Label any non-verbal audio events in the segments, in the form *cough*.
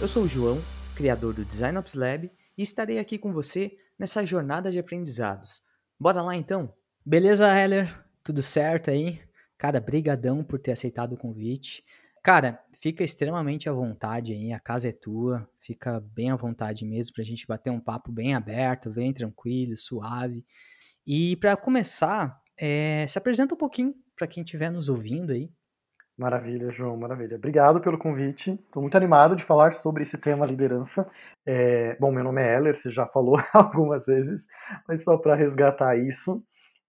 Eu sou o João, criador do Design Ops Lab, e estarei aqui com você nessa jornada de aprendizados. Bora lá então? Beleza, Heller? Tudo certo aí? Cara, brigadão por ter aceitado o convite. Cara, fica extremamente à vontade aí, a casa é tua, fica bem à vontade mesmo pra gente bater um papo bem aberto, bem tranquilo, suave. E para começar, é, se apresenta um pouquinho para quem estiver nos ouvindo aí. Maravilha, João, maravilha. Obrigado pelo convite. Estou muito animado de falar sobre esse tema liderança. É, bom, meu nome é Heller, você já falou *laughs* algumas vezes, mas só para resgatar isso,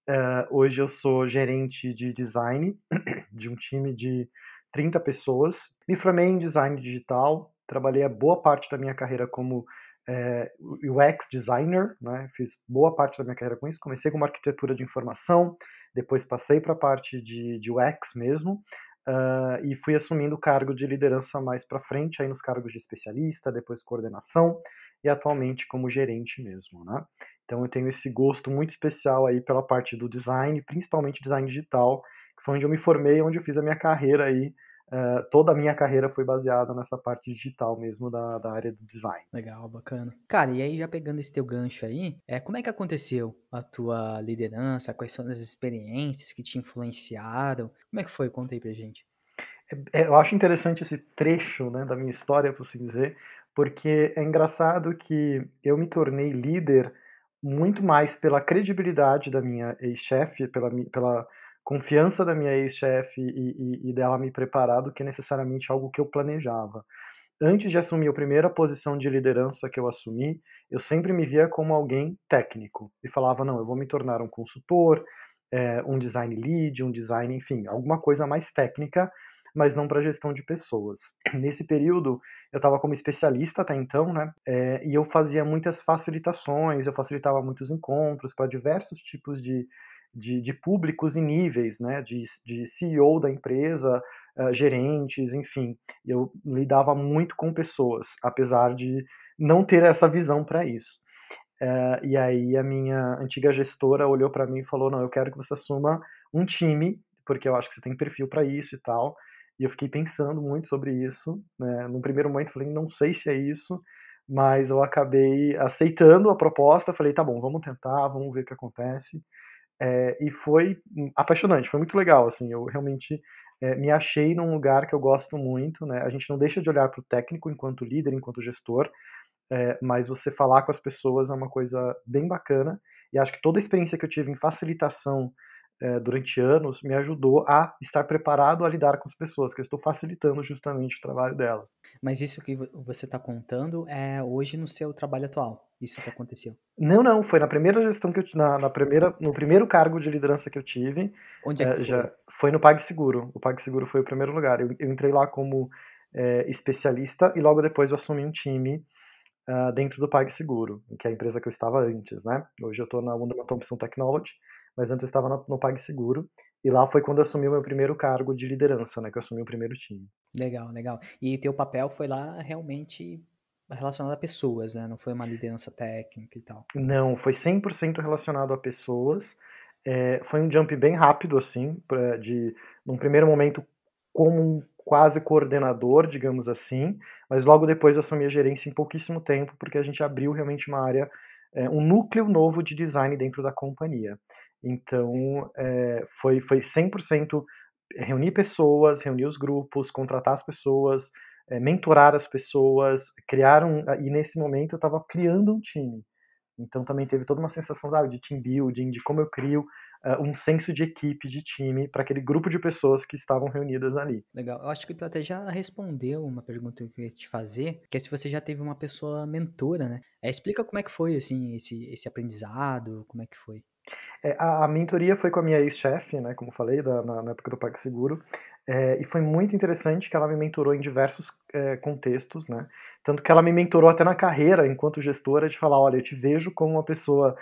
é, hoje eu sou gerente de design *clears throat* de um time de 30 pessoas. Me formei em design digital, trabalhei a boa parte da minha carreira como é, UX designer, né? fiz boa parte da minha carreira com isso. Comecei com uma arquitetura de informação, depois passei para a parte de, de UX mesmo, uh, e fui assumindo o cargo de liderança mais para frente, aí nos cargos de especialista, depois coordenação, e atualmente como gerente mesmo. Né? Então eu tenho esse gosto muito especial aí pela parte do design, principalmente design digital, que foi onde eu me formei, onde eu fiz a minha carreira aí Uh, toda a minha carreira foi baseada nessa parte digital mesmo da, da área do design. Legal, bacana. Cara, e aí já pegando esse teu gancho aí, é, como é que aconteceu a tua liderança? Quais são as experiências que te influenciaram? Como é que foi? Conta aí pra gente. É, é, eu acho interessante esse trecho né, da minha história, por assim dizer, porque é engraçado que eu me tornei líder muito mais pela credibilidade da minha ex-chefe, pela, pela confiança da minha ex-chefe e, e, e, dela me preparar do que necessariamente algo que eu planejava. Antes de assumir a primeira posição de liderança que eu assumi, eu sempre me via como alguém técnico e falava: não, eu vou me tornar um consultor, é, um design lead, um design, enfim, alguma coisa mais técnica, mas não para gestão de pessoas. *clears throat* Nesse período, eu estava como especialista até então, né? É, e eu fazia muitas facilitações, eu facilitava muitos encontros para diversos tipos de de, de públicos e níveis, né, de, de CEO da empresa, uh, gerentes, enfim. Eu lidava muito com pessoas, apesar de não ter essa visão para isso. Uh, e aí a minha antiga gestora olhou para mim e falou: não, eu quero que você assuma um time, porque eu acho que você tem perfil para isso e tal. E eu fiquei pensando muito sobre isso. Né? No primeiro momento falei: não sei se é isso, mas eu acabei aceitando a proposta. Falei: tá bom, vamos tentar, vamos ver o que acontece. É, e foi apaixonante, foi muito legal, assim, eu realmente é, me achei num lugar que eu gosto muito, né, a gente não deixa de olhar para o técnico enquanto líder, enquanto gestor, é, mas você falar com as pessoas é uma coisa bem bacana, e acho que toda a experiência que eu tive em facilitação é, durante anos me ajudou a estar preparado a lidar com as pessoas, que eu estou facilitando justamente o trabalho delas. Mas isso que você está contando é hoje no seu trabalho atual? Isso que aconteceu? Não, não, foi na primeira gestão que eu na, na primeira, no primeiro cargo de liderança que eu tive. Onde é que é, foi? Já foi no PagSeguro. O PagSeguro foi o primeiro lugar. Eu, eu entrei lá como é, especialista e logo depois eu assumi um time uh, dentro do PagSeguro, que é a empresa que eu estava antes, né? Hoje eu estou na Wunderman Thompson Technology mas antes eu estava no, no PagSeguro, e lá foi quando eu assumi o meu primeiro cargo de liderança, né, que eu assumi o primeiro time. Legal, legal. E teu papel foi lá realmente relacionado a pessoas, né? Não foi uma liderança técnica e tal. Não, foi 100% relacionado a pessoas. É, foi um jump bem rápido, assim, pra, de, num primeiro momento, como um quase coordenador, digamos assim, mas logo depois eu assumi a gerência em pouquíssimo tempo, porque a gente abriu realmente uma área, é, um núcleo novo de design dentro da companhia. Então, é, foi, foi 100% reunir pessoas, reunir os grupos, contratar as pessoas, é, mentorar as pessoas, criar um. E nesse momento eu estava criando um time. Então também teve toda uma sensação sabe, de team building, de como eu crio uh, um senso de equipe, de time, para aquele grupo de pessoas que estavam reunidas ali. Legal. Eu acho que tu até já respondeu uma pergunta que eu ia te fazer, que é se você já teve uma pessoa mentora, né? É, explica como é que foi, assim, esse, esse aprendizado, como é que foi. É, a, a, mentoria foi com a minha ex-chefe, né, como falei, da, na, na, época do PagSeguro, é, e foi muito interessante que ela me mentorou em diversos é, contextos, né, tanto que ela me mentorou até na carreira, enquanto gestora, de falar, olha, eu te vejo como uma pessoa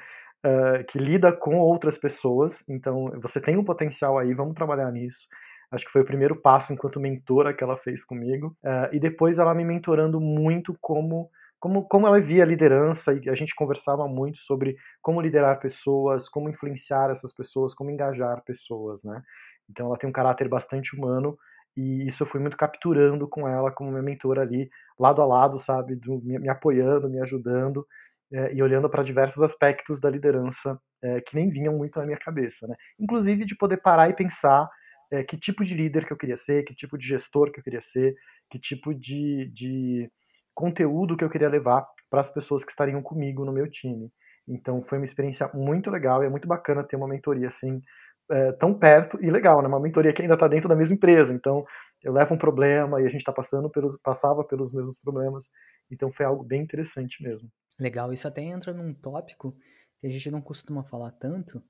uh, que lida com outras pessoas, então você tem um potencial aí, vamos trabalhar nisso. Acho que foi o primeiro passo enquanto mentora que ela fez comigo, uh, e depois ela me mentorando muito como como, como ela via a liderança e a gente conversava muito sobre como liderar pessoas, como influenciar essas pessoas, como engajar pessoas, né? Então ela tem um caráter bastante humano e isso eu fui muito capturando com ela como minha mentora ali, lado a lado, sabe, do, me, me apoiando, me ajudando é, e olhando para diversos aspectos da liderança é, que nem vinham muito na minha cabeça, né? Inclusive de poder parar e pensar é, que tipo de líder que eu queria ser, que tipo de gestor que eu queria ser, que tipo de, de conteúdo que eu queria levar para as pessoas que estariam comigo no meu time. Então foi uma experiência muito legal e é muito bacana ter uma mentoria assim é, tão perto e legal, né? Uma mentoria que ainda está dentro da mesma empresa. Então eu levo um problema e a gente está passando pelos, passava pelos mesmos problemas. Então foi algo bem interessante mesmo. Legal, isso até entra num tópico que a gente não costuma falar tanto,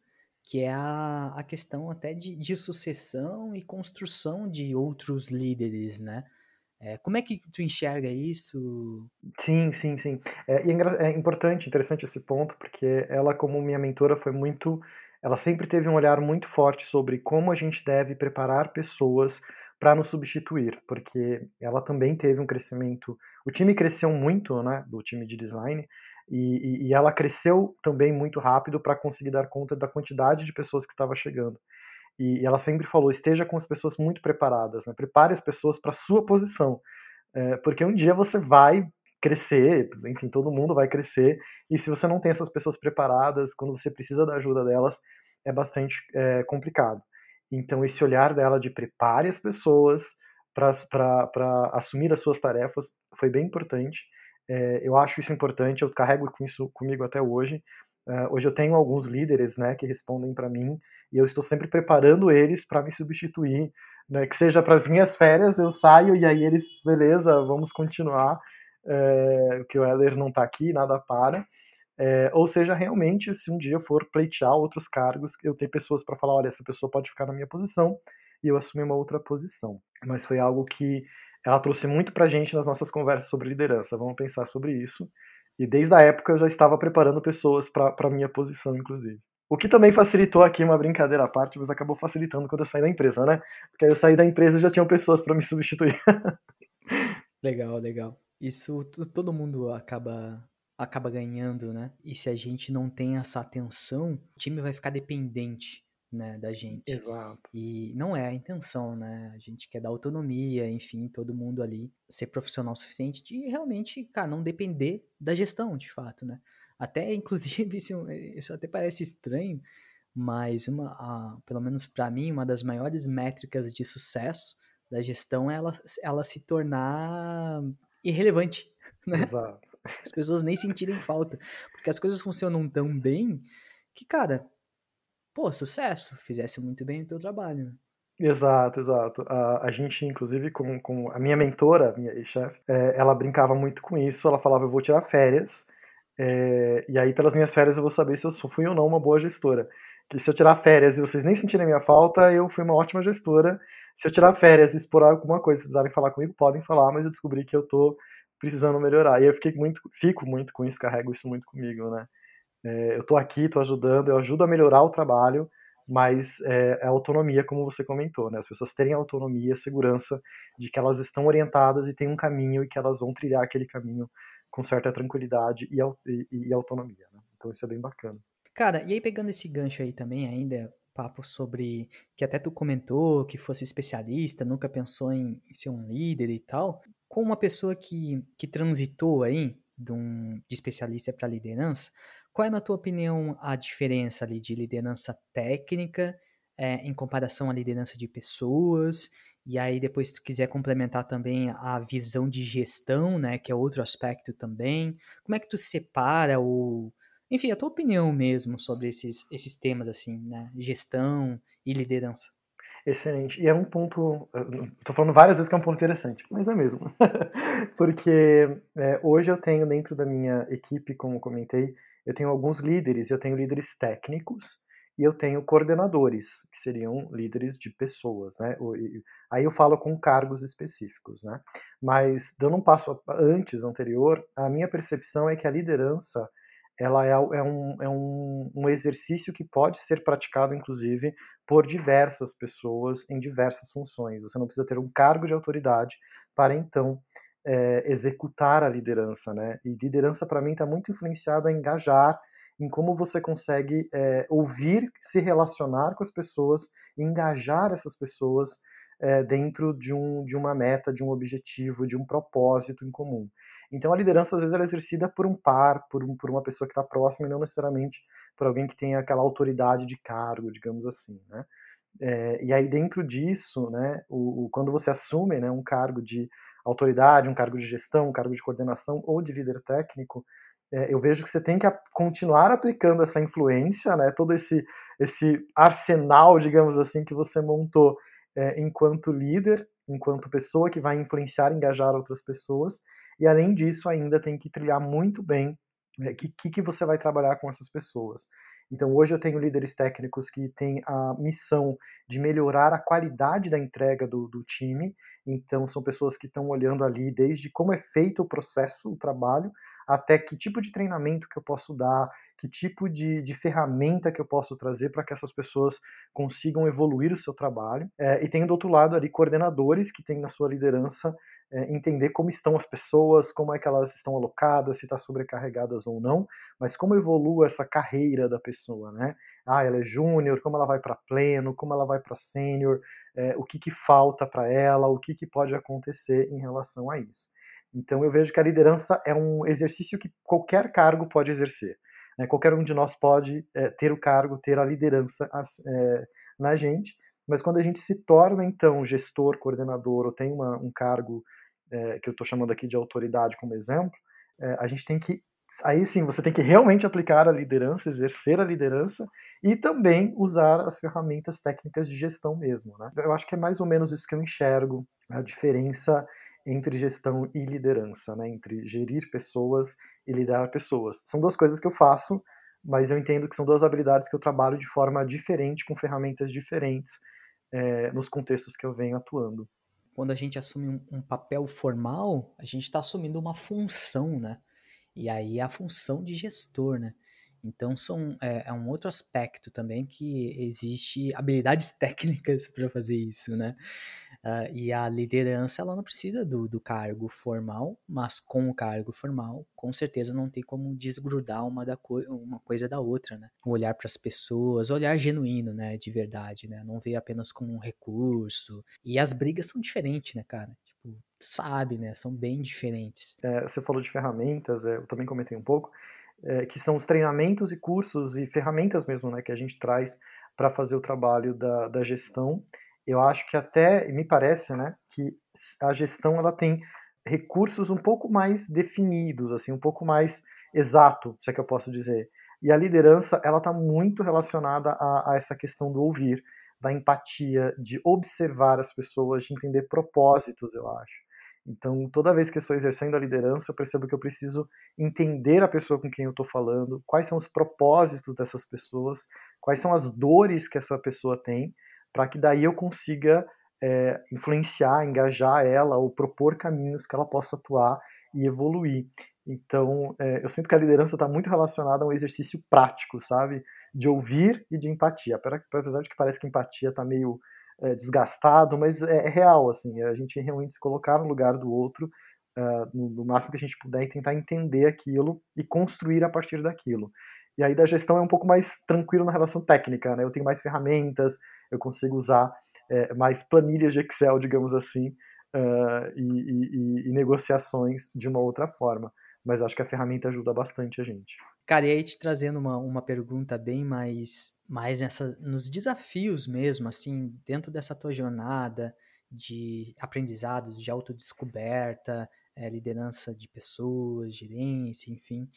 que é a, a questão até de, de sucessão e construção de outros líderes, né? É, como é que tu enxerga isso? Sim, sim, sim. É, e é, é importante, interessante esse ponto, porque ela, como minha mentora, foi muito. Ela sempre teve um olhar muito forte sobre como a gente deve preparar pessoas para nos substituir, porque ela também teve um crescimento. O time cresceu muito, né, do time de design, e, e ela cresceu também muito rápido para conseguir dar conta da quantidade de pessoas que estava chegando. E, ela sempre falou: esteja com as pessoas muito preparadas, né? prepare as pessoas para sua posição, é, porque um dia você vai crescer, enfim, todo mundo vai crescer, e se você não tem essas pessoas preparadas, quando você precisa da ajuda delas, é bastante é, complicado. Então, esse olhar dela de prepare as pessoas para assumir as suas tarefas foi bem importante. É, eu acho isso importante, eu carrego com isso comigo até hoje. Uh, hoje eu tenho alguns líderes né, que respondem para mim e eu estou sempre preparando eles para me substituir, né, que seja para as minhas férias, eu saio e aí eles, beleza, vamos continuar, é, que o Heller não está aqui, nada para. É, ou seja, realmente, se um dia eu for pleitear outros cargos, eu tenho pessoas para falar, olha, essa pessoa pode ficar na minha posição e eu assumir uma outra posição. Mas foi algo que ela trouxe muito para a gente nas nossas conversas sobre liderança. Vamos pensar sobre isso. E desde a época eu já estava preparando pessoas para a minha posição, inclusive. O que também facilitou aqui uma brincadeira à parte, mas acabou facilitando quando eu saí da empresa, né? Porque aí eu saí da empresa e já tinham pessoas para me *laughs* substituir. legal, legal. Isso todo mundo acaba acaba ganhando, né? E se a gente não tem essa atenção, o time vai ficar dependente né, da gente. Exato. E não é a intenção, né? A gente quer dar autonomia, enfim, todo mundo ali ser profissional o suficiente de realmente, cara, não depender da gestão, de fato, né? Até, *laughs* inclusive, isso, isso até parece estranho, mas uma, a, pelo menos para mim, uma das maiores métricas de sucesso da gestão é ela, ela se tornar irrelevante, *laughs* né? Exato. As pessoas nem sentirem falta, porque as coisas funcionam tão bem que, cara, pô, sucesso, fizesse muito bem o teu trabalho. Exato, exato. A, a gente, inclusive, com, com a minha mentora, minha ex-chefe, é, ela brincava muito com isso. Ela falava: Eu vou tirar férias, é, e aí, pelas minhas férias, eu vou saber se eu fui ou não uma boa gestora. Que se eu tirar férias e vocês nem sentirem minha falta, eu fui uma ótima gestora. Se eu tirar férias e expor alguma coisa, se precisarem falar comigo, podem falar, mas eu descobri que eu tô precisando melhorar. E eu fiquei muito, fico muito com isso, carrego isso muito comigo, né? É, eu estou aqui, estou ajudando, eu ajudo a melhorar o trabalho, mas é, é autonomia, como você comentou, né? As pessoas terem autonomia, segurança de que elas estão orientadas e têm um caminho e que elas vão trilhar aquele caminho com certa tranquilidade e, e, e autonomia. Né? Então isso é bem bacana. Cara, e aí pegando esse gancho aí também ainda, papo sobre que até tu comentou que fosse especialista, nunca pensou em ser um líder e tal. Com uma pessoa que, que transitou aí de, um, de especialista para liderança, qual é, na tua opinião, a diferença ali de liderança técnica é, em comparação à liderança de pessoas? E aí, depois, se tu quiser complementar também a visão de gestão, né, que é outro aspecto também, como é que tu separa o. Enfim, a tua opinião mesmo sobre esses, esses temas, assim, né? Gestão e liderança. Excelente. E é um ponto. Estou falando várias vezes que é um ponto interessante, mas é mesmo. *laughs* Porque é, hoje eu tenho dentro da minha equipe, como comentei, eu tenho alguns líderes, eu tenho líderes técnicos e eu tenho coordenadores, que seriam líderes de pessoas, né? Aí eu falo com cargos específicos, né? Mas dando um passo antes, anterior, a minha percepção é que a liderança ela é, é, um, é um, um, exercício que pode ser praticado, inclusive, por diversas pessoas em diversas funções. Você não precisa ter um cargo de autoridade para, então, é, executar a liderança, né? E liderança, para mim, está muito influenciado a engajar em como você consegue é, ouvir, se relacionar com as pessoas, engajar essas pessoas é, dentro de, um, de uma meta, de um objetivo, de um propósito em comum. Então a liderança às vezes ela é exercida por um par, por, um, por uma pessoa que está próxima e não necessariamente por alguém que tem aquela autoridade de cargo, digamos assim, né? É, e aí dentro disso, né, o, o, quando você assume né, um cargo de autoridade, um cargo de gestão, um cargo de coordenação ou de líder técnico, é, eu vejo que você tem que continuar aplicando essa influência, né, todo esse, esse arsenal, digamos assim, que você montou é, enquanto líder, enquanto pessoa que vai influenciar, engajar outras pessoas, e além disso ainda tem que trilhar muito bem o é, que, que você vai trabalhar com essas pessoas. Então, hoje eu tenho líderes técnicos que têm a missão de melhorar a qualidade da entrega do, do time. Então, são pessoas que estão olhando ali desde como é feito o processo, o trabalho, até que tipo de treinamento que eu posso dar, que tipo de, de ferramenta que eu posso trazer para que essas pessoas consigam evoluir o seu trabalho. É, e tem do outro lado ali coordenadores que têm na sua liderança é, entender como estão as pessoas, como é que elas estão alocadas, se estão tá sobrecarregadas ou não, mas como evolui essa carreira da pessoa, né? Ah, ela é júnior, como ela vai para pleno, como ela vai para sênior, é, o que, que falta para ela, o que, que pode acontecer em relação a isso. Então eu vejo que a liderança é um exercício que qualquer cargo pode exercer. Né? Qualquer um de nós pode é, ter o cargo, ter a liderança é, na gente, mas quando a gente se torna então gestor, coordenador ou tem uma, um cargo é, que eu estou chamando aqui de autoridade como exemplo, é, a gente tem que aí sim você tem que realmente aplicar a liderança, exercer a liderança e também usar as ferramentas técnicas de gestão mesmo. Né? Eu acho que é mais ou menos isso que eu enxergo a diferença entre gestão e liderança, né? entre gerir pessoas e liderar pessoas. São duas coisas que eu faço, mas eu entendo que são duas habilidades que eu trabalho de forma diferente, com ferramentas diferentes, é, nos contextos que eu venho atuando. Quando a gente assume um, um papel formal, a gente está assumindo uma função, né? E aí é a função de gestor, né? Então são, é, é, um outro aspecto também que existe habilidades *laughs* técnicas para fazer isso, né? Uh, e a liderança ela não precisa do, do cargo formal, mas com o cargo formal, com certeza não tem como desgrudar uma, da co uma coisa da outra, né? Olhar para as pessoas, olhar genuíno, né? De verdade, né? Não ver apenas como um recurso. E as brigas são diferentes, né, cara? Tipo, sabe, né? São bem diferentes. É, você falou de ferramentas, é, eu também comentei um pouco é, que são os treinamentos e cursos e ferramentas mesmo né, que a gente traz para fazer o trabalho da, da gestão. Eu acho que até, me parece, né, que a gestão ela tem recursos um pouco mais definidos, assim, um pouco mais exato, se é que eu posso dizer. E a liderança, ela está muito relacionada a, a, essa questão do ouvir, da empatia, de observar as pessoas, de entender propósitos, eu acho. Então, toda vez que eu estou exercendo a liderança, eu percebo que eu preciso entender a pessoa com quem eu estou falando, quais são os propósitos dessas pessoas, quais são as dores que essa pessoa tem, para que daí eu consiga é, influenciar, engajar ela ou propor caminhos que ela possa atuar e evoluir. Então, é, eu sinto que a liderança está muito relacionada a um exercício prático, sabe? De ouvir e de empatia. Apesar de que parece que empatia está meio é, desgastado, mas é, é, real, assim, a gente realmente se colocar no lugar do outro, uh, no, no, máximo que a gente puder, e tentar entender aquilo e construir a partir daquilo. E aí da gestão é um pouco mais tranquilo na relação técnica, né? Eu tenho mais ferramentas, eu consigo usar é, mais planilhas de Excel, digamos assim, uh, e, e, e negociações de uma outra forma. Mas acho que a ferramenta ajuda bastante a gente. Cara, e aí te trazendo uma, uma pergunta bem mais, mais nessa, nos desafios mesmo, assim, dentro dessa tua jornada de aprendizados, de autodescoberta, é, liderança de pessoas, gerência, enfim.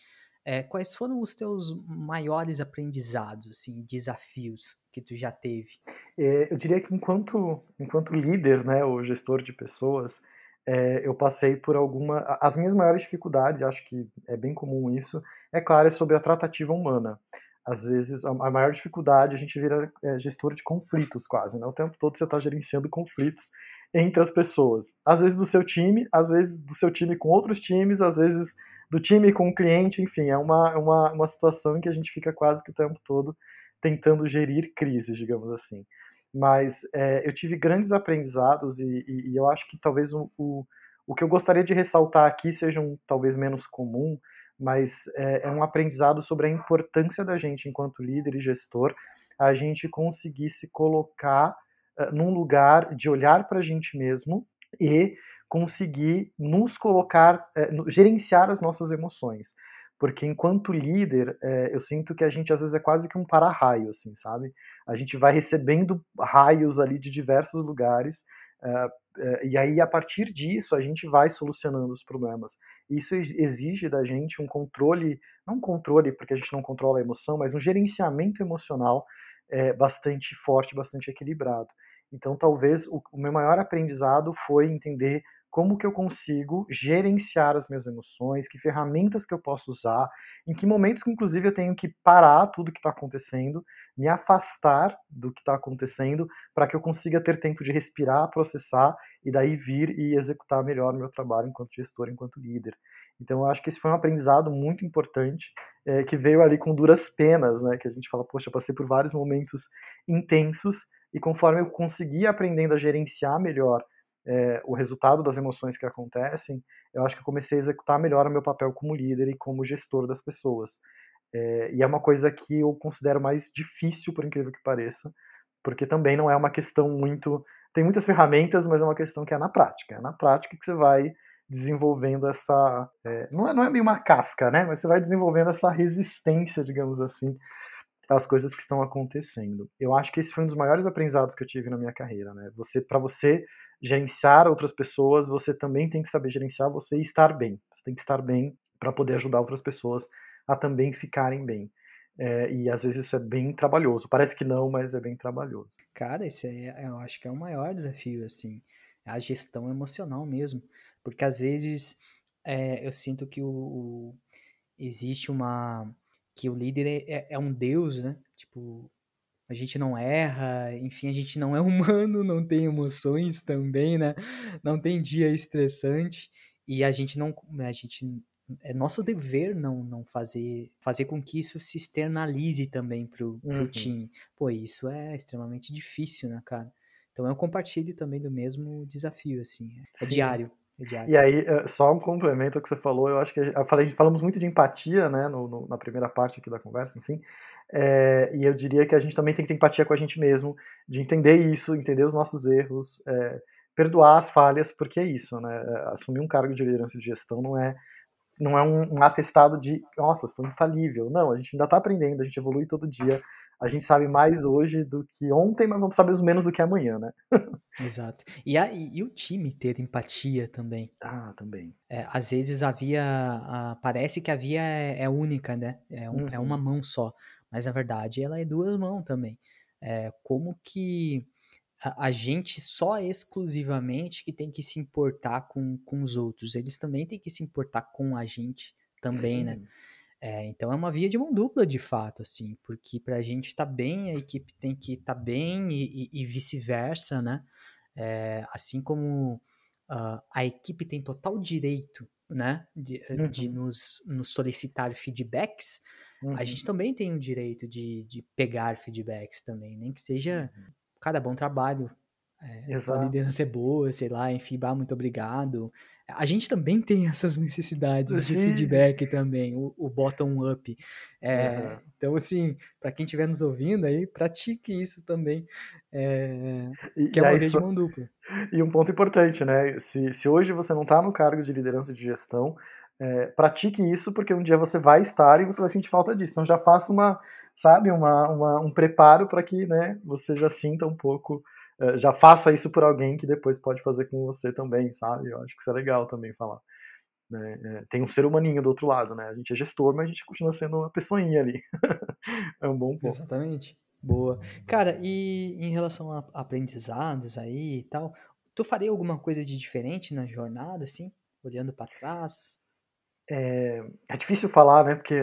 É, quais foram os teus maiores aprendizados, assim, desafios que tu já teve? É, eu diria que enquanto, enquanto líder, né, ou gestor de pessoas, é, eu passei por alguma. As minhas maiores dificuldades, acho que é bem comum isso, é claro, é sobre a tratativa humana. Às vezes, a maior dificuldade, a gente vira é, gestor de conflitos quase, né? O tempo todo você está gerenciando conflitos entre as pessoas. Às vezes do seu time, às vezes do seu time com outros times, às vezes do time com o cliente, enfim, é uma, uma, uma situação em que a gente fica quase que o tempo todo tentando gerir crises, digamos assim mas é, eu tive grandes aprendizados e, e, e eu acho que talvez o, o, o, que eu gostaria de ressaltar aqui seja um, talvez menos comum, mas é, é, um aprendizado sobre a importância da gente, enquanto líder e gestor, a gente conseguir se colocar uh, num lugar de olhar para a gente mesmo e conseguir nos colocar, uh, gerenciar as nossas emoções. Porque enquanto líder, eu sinto que a gente às vezes é quase que um para-raio, assim, sabe? A gente vai recebendo raios ali de diversos lugares e aí, a partir disso, a gente vai solucionando os problemas. Isso exige da gente um controle, não controle porque a gente não controla a emoção, mas um gerenciamento emocional é, bastante forte, bastante equilibrado. Então, talvez o meu maior aprendizado foi entender como que eu consigo gerenciar as minhas emoções, que ferramentas que eu posso usar, em que momentos que inclusive eu tenho que parar tudo que está acontecendo, me afastar do que está acontecendo, para que eu consiga ter tempo de respirar, processar e daí vir e executar melhor o meu trabalho enquanto gestor, enquanto líder. Então eu acho que esse foi um aprendizado muito importante, é, que veio ali com duras penas, né, que a gente fala, poxa, passei por vários momentos intensos, e conforme eu consegui aprendendo a gerenciar melhor é, o resultado das emoções que acontecem, eu acho que eu comecei a executar melhor o meu papel como líder e como gestor das pessoas. É, e é uma coisa que eu considero mais difícil, por incrível que pareça, porque também não é uma questão muito. Tem muitas ferramentas, mas é uma questão que é na prática. É na prática que você vai desenvolvendo essa. É, não, é, não é bem uma casca, né? Mas você vai desenvolvendo essa resistência, digamos assim, às coisas que estão acontecendo. Eu acho que esse foi um dos maiores aprendizados que eu tive na minha carreira, né? Você, para você gerenciar outras pessoas, você também tem que saber gerenciar você e estar bem. Você tem que estar bem para poder ajudar outras pessoas a também ficarem bem. É, e às vezes isso é bem trabalhoso. Parece que não, mas é bem trabalhoso. Cara, esse é, eu acho que é o maior desafio, assim, a gestão emocional mesmo, porque às vezes é, eu sinto que o, o, existe uma que o líder é, é, é um deus, né? Tipo, a gente não erra, enfim, a gente não é *laughs* humano, não tem emoções também, né? Não tem dia estressante e a gente não, a gente é nosso dever não, não fazer fazer com que isso se externalize também pro, pro uhum. time. Pô, isso é extremamente difícil, né, cara? Então eu compartilho também do mesmo desafio, assim. É Sim. diário. E aí, eh, só um complemento ao que você falou, eu acho que eu falei, falamos muito de empatia, né, no, no, na primeira parte aqui da conversa, enfim, é, e eu diria que a gente também tem que ter empatia com a gente mesmo, de entender isso, entender os nossos erros, é, perdoar as falhas, porque é isso, né, assumir um cargo de liderança de gestão não é não é um, um atestado de, nossa, sou infalível, não, a gente ainda está aprendendo, a gente evolui todo dia, a gente sabe mais hoje do que ontem, mas vamos saber menos do que amanhã, né? Exato. E, a, e, o time ter empatia também. Ah, também. É, às vezes a via, a, parece que a via é, é única, né? É, um, uhum. é, uma mão só, mas na verdade ela é duas mãos também. É, como que a, a, gente só exclusivamente que tem que se importar com, com os outros, eles também têm que se importar com a gente também, né? Sim. né? É, então é uma via de mão dupla de fato, assim, porque para a gente estar tá bem, a equipe tem que estar tá bem e, e, vice-versa, né? É, assim como uh, a equipe tem total direito, né, de, uhum. de nos, nos, solicitar feedbacks, uhum. a gente também tem o direito de, de pegar feedbacks também, nem que seja, uhum. cada bom trabalho, é, a liderança é boa, sei lá, enfim, bah, muito obrigado, a gente também tem *laughs* essas necessidades Sim. de feedback também, o, o bottom-up. É, uhum. Então, assim, para quem estiver nos ouvindo aí, pratique isso também, é, que é uma via de mão dupla. *laughs* E um ponto importante, né? Se, se hoje você não está no cargo de liderança de gestão, é, pratique isso, porque um dia você vai estar e você vai sentir falta disso. Então já faça uma, sabe, uma, uma um preparo para que né, você já sinta um pouco já faça isso por alguém que depois pode fazer com você também, sabe? Eu acho que isso é legal também falar. Né? É, tem um ser humaninho do outro lado, né? A gente é gestor, mas a gente continua sendo uma pessoinha ali. *laughs* é um bom ponto. Exatamente. Boa. Cara, e em relação a aprendizados aí e tal, tu faria alguma coisa de diferente na jornada, assim? Olhando para trás? É, é difícil falar, né? Porque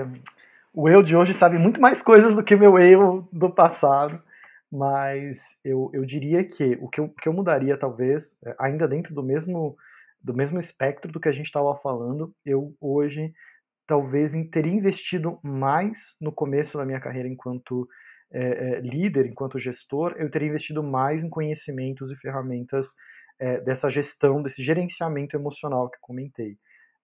o eu de hoje sabe muito mais coisas do que o meu eu do passado mas eu, eu diria que o que eu, que eu mudaria, talvez, é, ainda dentro do mesmo, do mesmo espectro do que a gente estava falando, eu hoje talvez teria investido mais no começo da minha carreira enquanto é, é, líder, enquanto gestor, eu teria investido mais em conhecimentos e ferramentas é, dessa gestão, desse gerenciamento emocional que comentei.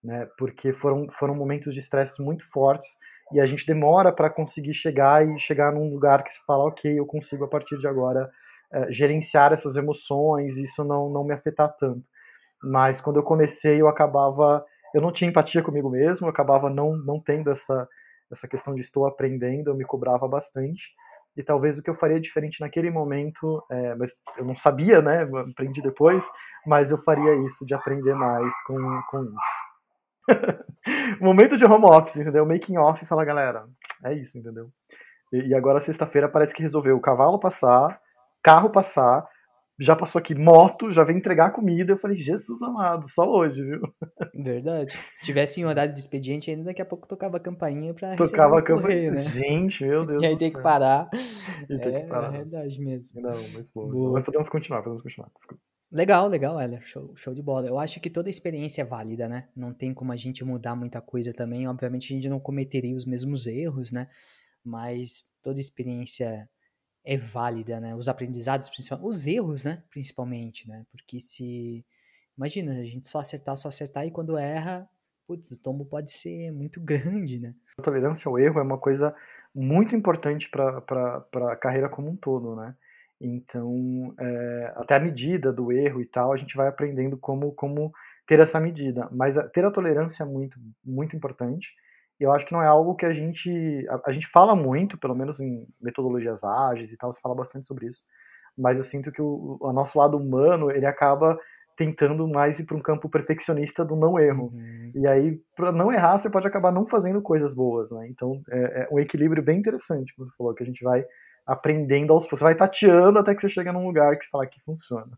Né, porque foram, foram momentos de estresse muito fortes e a gente demora para conseguir chegar e chegar num lugar que se fala, ok, eu consigo a partir de agora é, gerenciar essas emoções, isso não, não me afetar tanto. Mas quando eu comecei, eu acabava. Eu não tinha empatia comigo mesmo, eu acabava não, não tendo essa, essa questão de estou aprendendo, eu me cobrava bastante. E talvez o que eu faria diferente naquele momento, é, mas eu não sabia, né? Aprendi depois, mas eu faria isso de aprender mais com, com isso. *laughs* *laughs* momento de home office, entendeu? Making off fala, galera, é isso, entendeu? E, e agora sexta-feira parece que resolveu o cavalo passar, carro passar, já passou aqui moto, já veio entregar comida. Eu falei, Jesus amado, só hoje, viu? *laughs* Verdade. Se tivesse em horário de expediente, ainda daqui a pouco tocava a campainha pra Tocava a campainha, né? Gente, meu *laughs* Deus E aí tem que parar. E tem é, que parar. é verdade mesmo. Não, mas boa. Boa. Mas podemos continuar, podemos continuar. Desculpa. Legal, legal, Heller. Show, show de bola. Eu acho que toda experiência é válida, né? Não tem como a gente mudar muita coisa também. Obviamente a gente não cometeria os mesmos erros, né? Mas toda experiência é válida, né? Os aprendizados, principalmente, os erros, né? Principalmente, né? Porque se. Imagina, a gente só acertar, só acertar, e quando erra, putz, o tombo pode ser muito *laughs* grande, né? A tolerância ao erro é uma coisa muito importante para a carreira como um todo, né? Então, é, até a medida do erro e tal, a gente vai aprendendo como, como ter essa medida. Mas a- ter a tolerância é muito, muito importante. E eu acho que não é algo que a gente. A, a gente fala muito, pelo menos em metodologias ágeis e tal, se fala bastante sobre isso. Mas eu sinto que o, o nosso lado humano, ele acaba tentando mais ir para um campo perfeccionista do não erro. Uhum. E aí, para não errar, você pode acabar não fazendo coisas boas, né? Então, é, é um equilíbrio bem interessante, como você falou, que a gente vai aprendendo aos poucos. Você vai tateando até que você chega num lugar que você fala que funciona.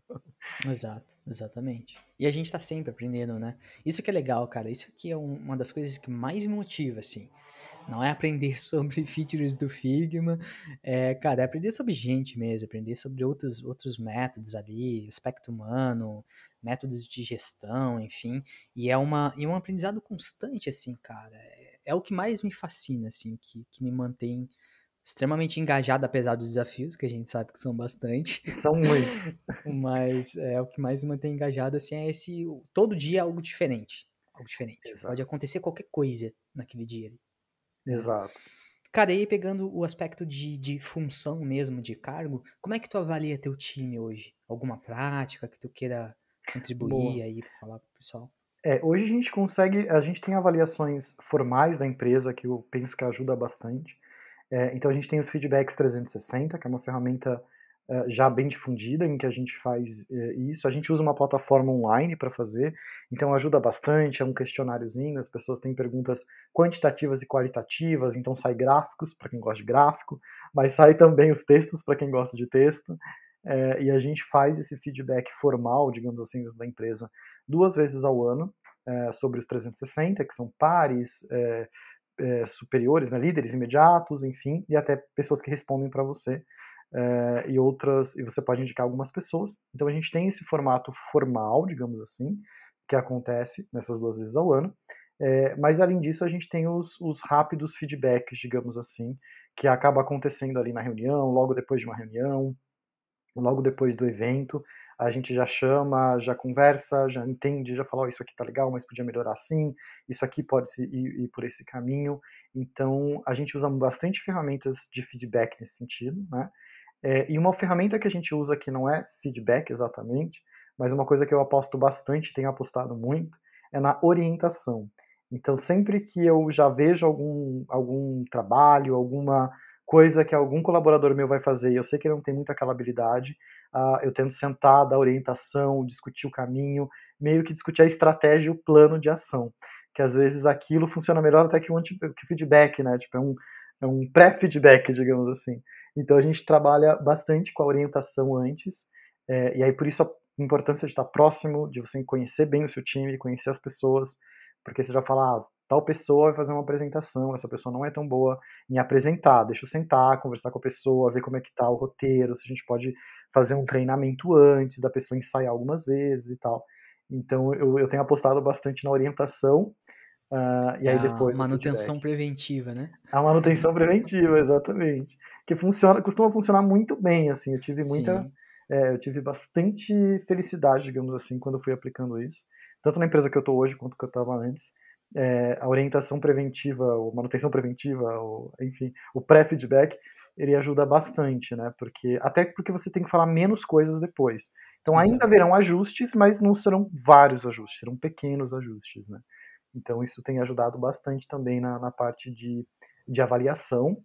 Exato, exatamente. E a gente tá sempre aprendendo, né? Isso que é legal, cara. Isso que é um- uma das coisas que mais me motiva, assim. Não é aprender *laughs* sobre features do Figma, é, cara, é aprender sobre gente mesmo, aprender sobre outros, outros métodos ali, aspecto humano, métodos de gestão, enfim. E é, uma, e é um aprendizado constante, assim, cara. É, é o que mais me fascina, assim, que, que me mantém extremamente engajado, apesar dos desafios, que a gente sabe que são bastante. São muitos. *laughs* Mas é o que mais me mantém engajado, assim, é esse. Todo dia é algo diferente. Algo diferente. Exato. Pode acontecer qualquer coisa naquele dia. ali. Exato. Cara, e aí pegando o aspecto de, de função mesmo, de cargo, como é que tu avalia teu time hoje? Alguma prática que tu queira contribuir Boa. aí pra falar pro pessoal? É, hoje a gente consegue, a gente tem avaliações formais da empresa que eu penso que ajuda bastante. É, então a gente tem os feedbacks 360, que é uma ferramenta é, já bem difundida em que a gente faz é, isso. A gente usa uma plataforma online para fazer, então ajuda bastante. É um questionáriozinho, as pessoas têm perguntas quantitativas e qualitativas, então sai gráficos para quem gosta de gráfico, mas sai também os textos para quem gosta de texto. É, e a gente faz esse feedback formal, digamos assim, da empresa duas vezes ao ano é, sobre os 360, que são pares, é, superiores, né, líderes imediatos, enfim, e até pessoas que respondem para você é, e outras, e você pode indicar algumas pessoas. Então a gente tem esse formato formal, digamos assim, que acontece nessas duas vezes ao ano. É, mas além disso, a gente tem os, os rápidos feedbacks, digamos assim, que acaba acontecendo ali na reunião, logo depois de uma reunião, logo depois do evento, a gente já chama, já conversa, já entende, já fala, oh, isso aqui tá legal, mas podia melhorar assim, isso aqui pode ir, ir por esse caminho. Então, a gente usa bastante ferramentas de feedback nesse sentido, né? É, e uma ferramenta que a gente usa que não é feedback exatamente, mas uma coisa que eu aposto bastante, tenho apostado muito, é na orientação. Então, sempre que eu já vejo algum, algum trabalho, alguma coisa que algum colaborador meu vai fazer e eu sei que ele não tem muito aquela habilidade, uh, eu tento sentar, dar orientação, discutir o caminho, meio que discutir a estratégia e o plano de ação. Que às vezes aquilo funciona melhor até que que feedback, né? Tipo, é um, é um pré-feedback, *laughs* digamos assim. Então a gente trabalha bastante com a orientação antes, é, e aí por isso a importância de estar próximo, de você conhecer bem o seu time, conhecer as pessoas, porque você já fala, ah, tal pessoa vai fazer uma apresentação, essa pessoa não é tão boa em apresentar, deixa eu sentar, conversar com a pessoa, ver como é que tá o roteiro, se a gente pode fazer um treinamento antes, da pessoa ensaiar algumas vezes e tal. Então eu, eu tenho apostado bastante na orientação, uh, e aí depois... A manutenção preventiva, né? A manutenção preventiva, *laughs* exatamente. Que funciona, costuma funcionar muito bem, assim, eu tive muita... É, eu tive bastante felicidade, digamos assim, quando eu fui aplicando isso. Tanto na empresa que eu estou hoje, quanto que eu estava antes é, a orientação preventiva, ou manutenção preventiva, ou, enfim, o pré-feedback, ele ajuda bastante, né? Porque até porque você tem que falar menos coisas depois. Então ainda Exato. haverão ajustes, mas não serão vários ajustes, serão pequenos ajustes, né? Então isso tem ajudado bastante também na, na parte de, de avaliação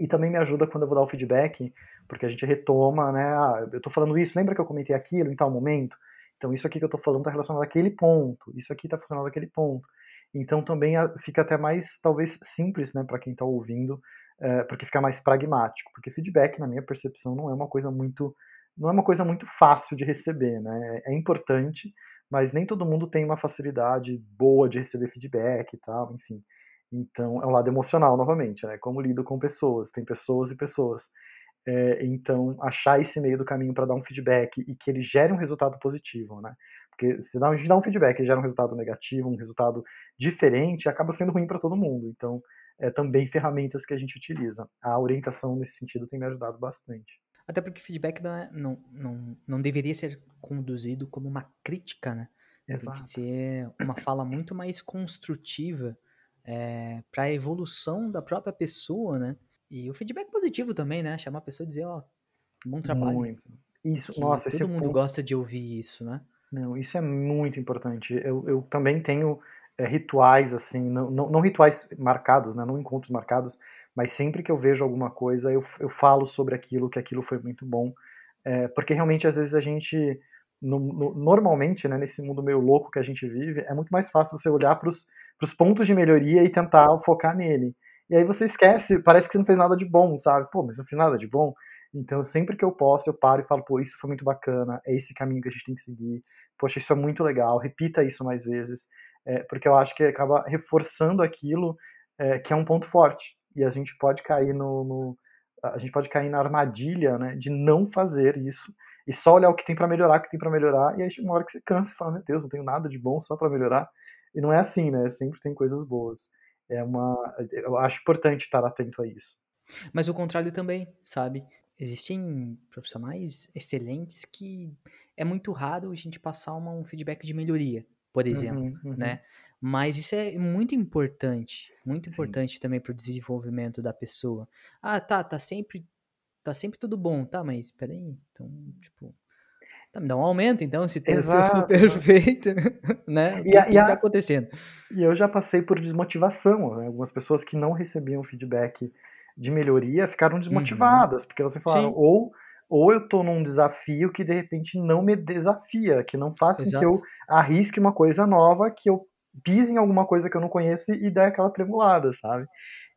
e também me ajuda quando eu vou dar o feedback, porque a gente retoma, né? Ah, eu estou falando isso, lembra que eu comentei aquilo em tal momento? Então isso aqui que eu estou falando está relacionado àquele ponto, isso aqui está funcionando àquele ponto. Então também fica até mais, talvez, simples, né, para quem está ouvindo, é, porque fica mais pragmático. Porque feedback, na minha percepção, não é uma coisa muito, não é uma coisa muito fácil de receber, né? É importante, mas nem todo mundo tem uma facilidade boa de receber feedback e tal, enfim. Então, é um lado emocional, novamente, né? Como lido com pessoas, tem pessoas e pessoas. É, então, achar esse meio do caminho para dar um feedback e que ele gere um resultado positivo, né? Porque se a gente dá um feedback e gera um resultado negativo, um resultado diferente, acaba sendo ruim para todo mundo. Então, é também ferramentas que a gente utiliza. A orientação nesse sentido tem me ajudado bastante. Até porque feedback não, é, não, não, não deveria ser conduzido como uma crítica, né? Exato. Tem que ser uma fala muito mais construtiva é, para a evolução da própria pessoa, né? E o feedback positivo também, né? Chamar a pessoa e dizer, ó, bom trabalho. Muito. Isso, que nossa, todo mundo ponto... gosta de ouvir isso, né? Não, isso é muito importante. Eu, eu também tenho é, rituais, assim, não, não, não, rituais marcados, né? Não encontros marcados, mas sempre que eu vejo alguma coisa, eu, eu falo sobre aquilo, que aquilo foi muito bom. É, porque realmente, às vezes, a gente, no, no, normalmente, né, nesse mundo meio louco que a gente vive, é muito mais fácil você olhar para os pontos de melhoria e tentar focar nele. E aí você esquece, parece que você não fez nada de bom, sabe? Pô, mas não fiz nada de bom. Então, sempre que eu posso, eu paro e falo, pô, isso foi muito bacana, é esse caminho que a gente tem que seguir. Poxa, isso é muito legal, repita isso mais vezes, é, porque eu acho que acaba reforçando aquilo é, que é um ponto forte. E a gente pode cair no, no, a gente pode cair na armadilha, né, de não fazer isso e só olhar o que tem para melhorar, o que tem para melhorar, e aí chega uma hora que você cansa e fala, meu Deus, não tenho nada de bom só para melhorar. E não é assim, né? Sempre tem coisas boas é uma, eu acho importante estar atento a isso. Mas o contrário também, sabe? Existem profissionais excelentes que é muito raro a gente passar uma, um feedback de melhoria, por exemplo, uhum, uhum. né? Mas isso é muito importante, muito Sim. importante também para o desenvolvimento da pessoa. Ah, tá, tá sempre, tá sempre tudo bom, tá? Mas peraí, então, tipo, Tá, me dá um aumento, então, se tem seu super *laughs* feito, né? O que, está tá acontecendo? E eu já passei por desmotivação, né? Algumas pessoas que não recebiam feedback de melhoria ficaram desmotivadas, uhum. porque elas falaram, ou, ou eu tô num desafio que de repente não me desafia, que não faz com que eu arrisque uma coisa nova, que eu pise em alguma coisa que eu não conheço e dê aquela tremulada, sabe?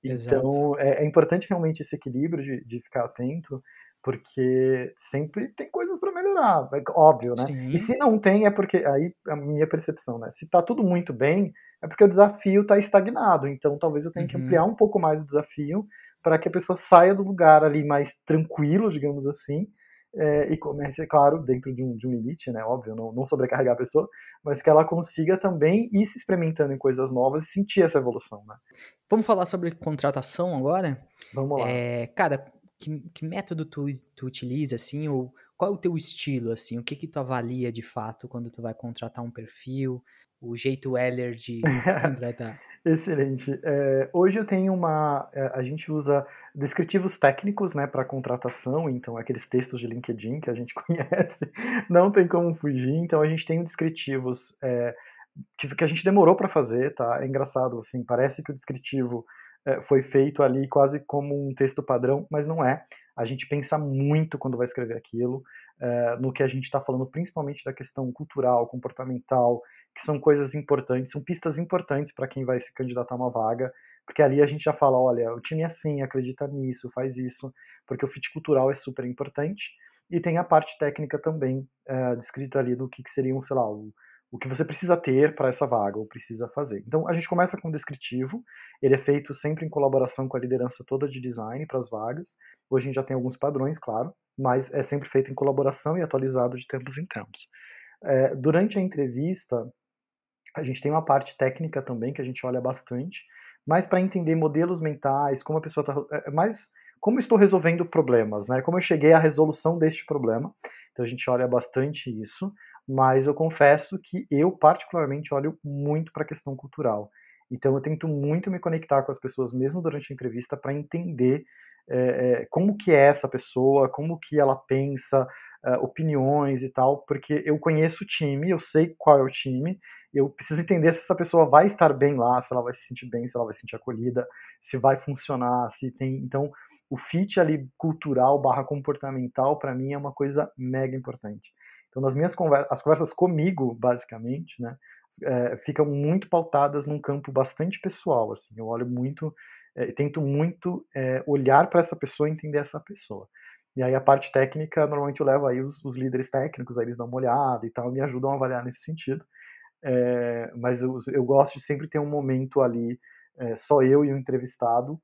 Exato. Então, é, é, importante realmente esse equilíbrio de, de ficar atento, porque sempre tem coisas para melhorar, é óbvio, né? Sim. E se não tem, é porque, aí a minha percepção, né? Se tá tudo muito bem, é porque o desafio tá estagnado, então talvez eu tenha uhum. que ampliar um pouco mais o desafio para que a pessoa saia do lugar ali mais tranquilo, digamos assim, é, e comece, é claro, dentro de um, de um limite, né? Óbvio, não, não sobrecarregar a pessoa, mas que ela consiga também ir se experimentando em coisas novas e sentir essa evolução, né? Vamos falar sobre contratação agora? Vamos lá. É, cara, que, que método tu, tu utiliza, assim, ou qual é o teu estilo, assim, o que que tu avalia de fato quando tu vai contratar um perfil, o jeito Heller de *laughs* contratar? Excelente. É, hoje eu tenho uma. É, a gente usa descritivos técnicos né, para contratação, então aqueles textos de LinkedIn que a gente *laughs* conhece, não tem como fugir. Então a gente tem descritivos é, que, que, a gente demorou para fazer, tá? É engraçado, assim, parece que o descritivo é, foi feito ali quase como um texto padrão, mas não é. A gente pensa muito quando vai escrever aquilo, é, no que a gente está falando, principalmente da questão cultural, comportamental, que são coisas importantes, são pistas importantes para quem vai se candidatar a uma vaga, porque ali a gente já fala, olha, o time é assim, acredita nisso, faz isso, porque o fit cultural é super importante. E tem a parte técnica também, é, descrita ali do que, que seriam, sei lá, o, o que você precisa ter para essa vaga ou precisa fazer. Então a gente começa com um descritivo, ele é feito sempre em colaboração com a liderança toda de design para as vagas. Hoje a gente já tem alguns padrões, claro, mas é sempre feito em colaboração e atualizado de tempos em tempos. É, durante a entrevista, a gente tem uma parte técnica também que a gente olha bastante, mas para entender modelos mentais, como a pessoa está. É, é, mais como estou resolvendo problemas, né? Como eu cheguei à resolução deste problema. Então a gente olha bastante isso mas eu confesso que eu particularmente olho muito para a questão cultural. Então eu tento muito me conectar com as pessoas mesmo durante a entrevista para entender é, é, como que é essa pessoa, como que ela pensa, uh, opiniões e tal, porque eu conheço o time, eu sei qual é o time, eu preciso entender se essa pessoa vai estar bem lá, se ela vai se sentir bem, se ela vai se sentir acolhida, se vai funcionar, se tem. Então, o fit ali cultural barra comportamental, para mim, é uma coisa mega importante. Então, nas minhas conversas, as conversas comigo, basicamente, né, é, ficam muito pautadas num campo bastante pessoal, assim, eu olho muito, é, tento muito é, olhar para essa pessoa e entender essa pessoa. E aí a parte técnica, normalmente eu levo aí os, os, líderes técnicos, aí eles dão uma olhada e tal, me ajudam a avaliar nesse sentido. É, mas eu, eu, gosto de sempre ter um momento ali, é, só eu e o entrevistado,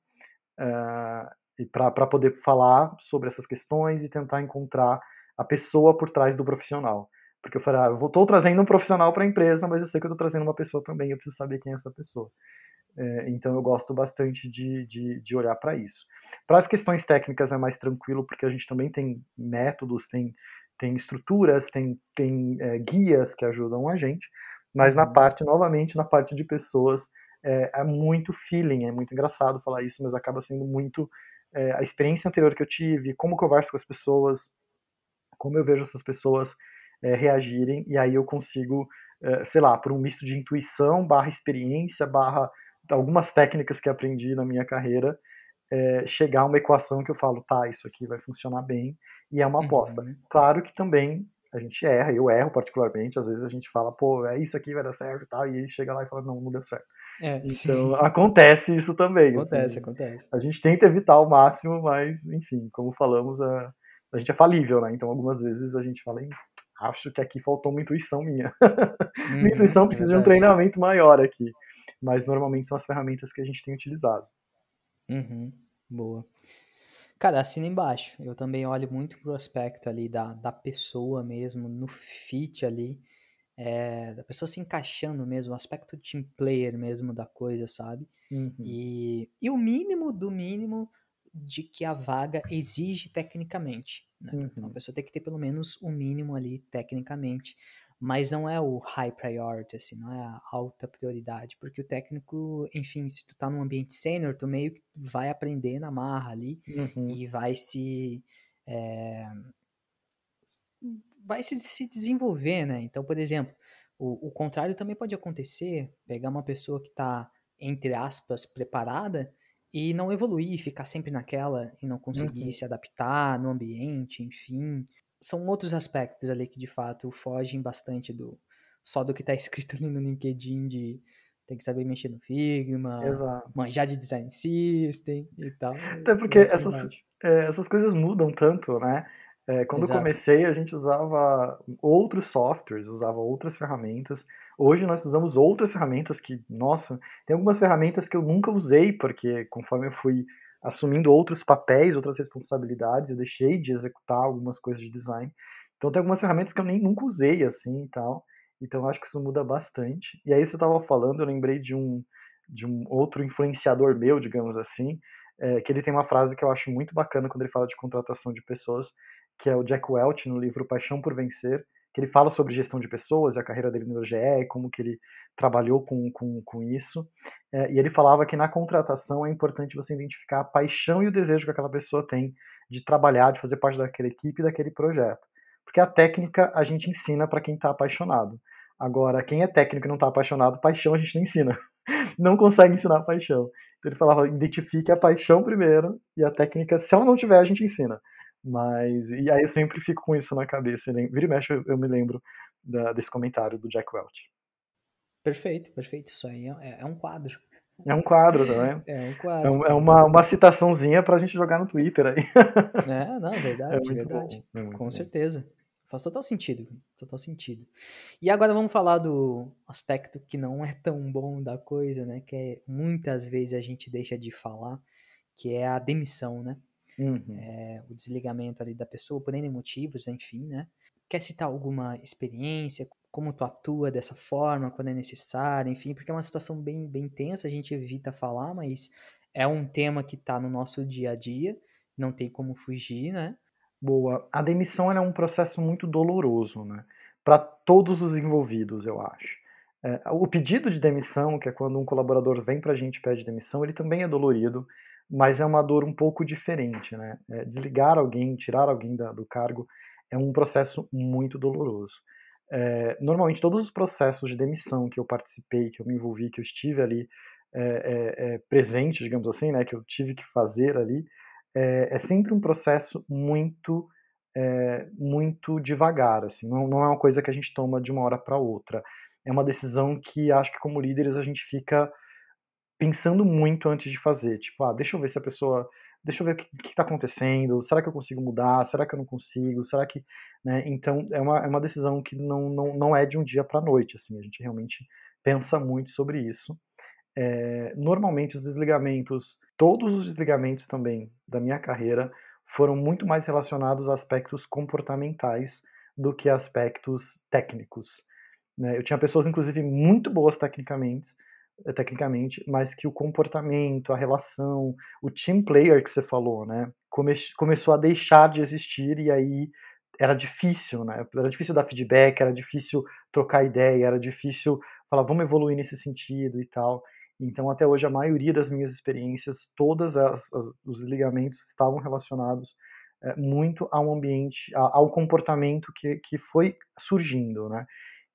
é, para poder falar sobre essas questões e tentar encontrar a pessoa por trás do profissional. Porque eu falei, ah, eu estou trazendo um profissional para a empresa, mas eu sei que eu estou trazendo uma pessoa também, eu preciso saber quem é essa pessoa. É, então eu gosto bastante de, de, de olhar para isso. Para as questões técnicas é mais tranquilo, porque a gente também tem métodos, tem, tem estruturas, tem, tem é, guias que ajudam a gente, mas na uhum. parte, novamente, na parte de pessoas, é, é, muito feeling, é muito engraçado falar isso, mas acaba sendo muito é, a experiência anterior que eu tive, como eu converso com as pessoas, como eu vejo essas pessoas é, reagirem, e aí eu consigo, é, sei lá, por um misto de intuição, barra experiência, barra algumas técnicas que aprendi na minha carreira, é, chegar a uma equação que eu falo, tá, isso aqui vai funcionar bem, e é uma uhum. aposta. Claro que também a gente erra, eu erro particularmente, às vezes a gente fala, pô, é isso aqui vai dar certo e tal, e aí chega lá e fala, não, não deu certo. É, então sim. acontece isso também. Acontece, assim, acontece. A gente tenta evitar ao máximo, mas, enfim, como falamos, a, a gente é falível, né? Então algumas vezes a gente fala, acho que aqui faltou uma intuição minha. *laughs* Uhum, minha intuição precisa de um treinamento maior aqui mas normalmente são as ferramentas que a gente tem utilizado. Uhum, boa. Cara, assina embaixo. Eu também olho muito pro aspecto ali da, da pessoa mesmo, no fit ali, é, da pessoa se encaixando mesmo, o aspecto team player mesmo da coisa, sabe? Uhum. E, e o mínimo do mínimo de que a vaga exige tecnicamente. Né? Uhum. Então a uhum. pessoa tem que ter pelo menos o mínimo ali tecnicamente mas não é o high priority, assim, não é a alta prioridade, porque o técnico, enfim, se tu tá num ambiente sênior, tu meio que vai aprender na marra ali uhum. e vai se é, vai se, se desenvolver, né? Então, por exemplo, o, o contrário também pode acontecer, pegar uma pessoa que tá, entre aspas, preparada e não evoluir, ficar sempre naquela e não conseguir uhum. se adaptar no ambiente, enfim, são outros aspectos ali que de fato fogem bastante do só do que está *laughs* escrito ali no LinkedIn de tem que saber mexer no Figma, Exato. manjar de design system e tal. Até porque essas, é, essas coisas mudam tanto, né? É, quando Exato. eu comecei, a gente usava outros softwares, usava outras ferramentas. Hoje nós usamos outras ferramentas que, nossa, tem algumas ferramentas que eu nunca usei, porque conforme eu fui assumindo outros papéis, outras responsabilidades, eu deixei de executar algumas coisas de design. Então tem algumas ferramentas que eu nem nunca usei assim e tal. Então eu acho que isso muda bastante. E aí você estava falando, eu lembrei de um de um outro influenciador meu, digamos assim, é, que ele tem uma frase que eu acho muito bacana quando ele fala de contratação de pessoas, que é o Jack Welch no livro Paixão por Vencer, que ele fala sobre gestão de pessoas e a carreira dele no GE como que ele trabalhou com, com, com isso. É, e ele falava que na contratação é importante você identificar a paixão e o desejo que aquela pessoa tem de trabalhar, de fazer parte daquela equipe, daquele projeto. Porque a técnica a gente ensina para quem está apaixonado. Agora, quem é técnico e não está apaixonado, paixão a gente não ensina. *laughs* Não consegue ensinar paixão. Então ele falava, identifique a paixão primeiro e a técnica, se ela não tiver, a gente ensina. Mas, e aí eu sempre fico com isso na cabeça. Vira e mexe, eu, eu me lembro da, desse comentário do Jack Welch. Perfeito, perfeito. Isso aí é, é um quadro. É um quadro, tá *laughs* É um quadro. É, um, é uma, uma citaçãozinha pra gente jogar no Twitter aí. *laughs* É, não, verdade, é verdade. Bom, é Com bom. certeza. Faz total sentido, total sentido. E agora vamos falar do aspecto que não é tão bom da coisa, né? Que é, muitas vezes a gente deixa de falar, que é a demissão, né? Uhum. É, o desligamento ali da pessoa por N motivos, enfim, né? Quer citar alguma experiência? Como tu atua dessa forma, quando é necessário, enfim, porque é uma situação bem, bem tensa, a gente evita falar, mas é um tema que está no nosso dia a dia, não tem como fugir, né? Boa. A demissão é um processo muito doloroso, né? Para todos os envolvidos, eu acho. É, o pedido de demissão, que é quando um colaborador vem para a gente e pede demissão, ele também é dolorido mas é uma dor um pouco diferente, né? É, desligar alguém, tirar alguém da, do cargo, é um processo muito doloroso. É, normalmente, todos os processos de demissão que eu participei, que eu me envolvi, que eu estive ali é, presente, digamos assim, né, que eu tive que fazer ali, é, sempre um processo muito muito devagar, assim, não, não é uma coisa que a gente toma de uma hora para outra. É uma decisão que acho que como líderes a gente fica pensando muito antes de fazer. Tipo, ah, deixa eu ver se a pessoa. Deixa eu ver o que está acontecendo. Será que eu consigo mudar? Será que eu não consigo? Será que. Né? Então, é uma, é uma decisão que não, não, não é de um dia para a noite. Assim, a gente realmente pensa muito sobre isso. É, normalmente, os desligamentos, todos os desligamentos também da minha carreira, foram muito mais relacionados a aspectos comportamentais do que aspectos técnicos. Né? Eu tinha pessoas, inclusive, muito boas tecnicamente, tecnicamente, mas que o comportamento, a relação, o team player que você falou, né, come começou a deixar de existir e aí era difícil, né? Era difícil dar feedback, era difícil trocar ideia, era difícil falar, vamos evoluir nesse sentido e tal. Então, até hoje, a maioria das minhas experiências, todas as, as os ligamentos estavam relacionados é, muito ao ambiente, ao comportamento que, que foi surgindo, né?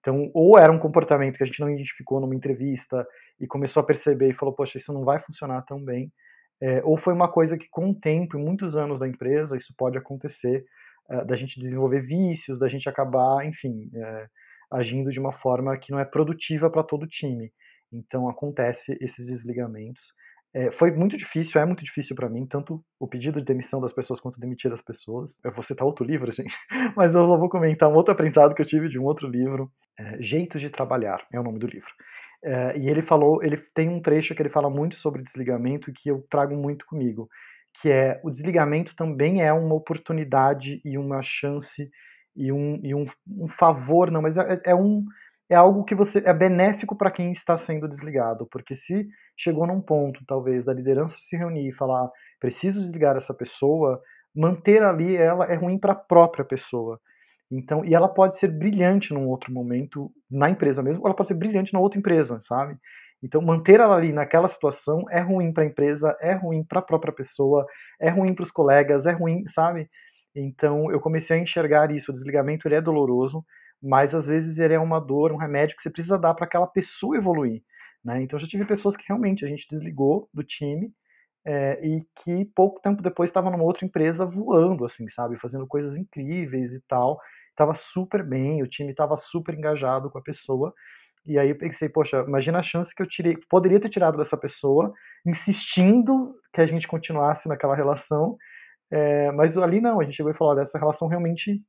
Então, ou era um comportamento que a gente não identificou numa entrevista e começou a perceber e falou, poxa, isso não vai funcionar tão bem, é, ou foi uma coisa que com o tempo, em muitos anos da empresa, isso pode acontecer, é, da gente desenvolver vícios, da gente acabar, enfim, é, agindo de uma forma que não é produtiva para todo o time. Então acontece esses desligamentos. É, foi muito difícil, é muito difícil para mim, tanto o pedido de demissão das pessoas quanto demitir as pessoas. Eu vou citar outro livro, gente, *laughs* mas eu vou comentar um outro aprendizado que eu tive de um outro livro, é, Jeitos de Trabalhar, é o nome do livro. É, e ele falou, ele tem um trecho que ele fala muito sobre desligamento que eu trago muito comigo, que é o desligamento também é uma oportunidade e uma chance e um, e um, um favor, não, mas é, é um é algo que você é benéfico para quem está sendo desligado, porque se chegou num ponto, talvez, da liderança se reunir e falar, preciso desligar essa pessoa, manter ali ela é ruim para a própria pessoa. Então, e ela pode ser brilhante num outro momento na empresa mesmo, ou ela pode ser brilhante na outra empresa, sabe? Então, manter ela ali naquela situação é ruim para a empresa, é ruim para a própria pessoa, é ruim para os colegas, é ruim, sabe? Então, eu comecei a enxergar isso. O desligamento ele é doloroso, mas às vezes ele é uma dor, um remédio que você precisa dar para aquela pessoa evoluir. Né? Então, eu já tive pessoas que realmente a gente desligou do time é, e que pouco tempo depois estava numa outra empresa voando, assim, sabe? Fazendo coisas incríveis e tal estava super bem, o time estava super engajado com a pessoa. E aí eu pensei, poxa, imagina a chance que eu tirei, poderia ter tirado dessa pessoa, insistindo que a gente continuasse naquela relação. É, mas ali não, a gente chegou e falou, olha, essa relação realmente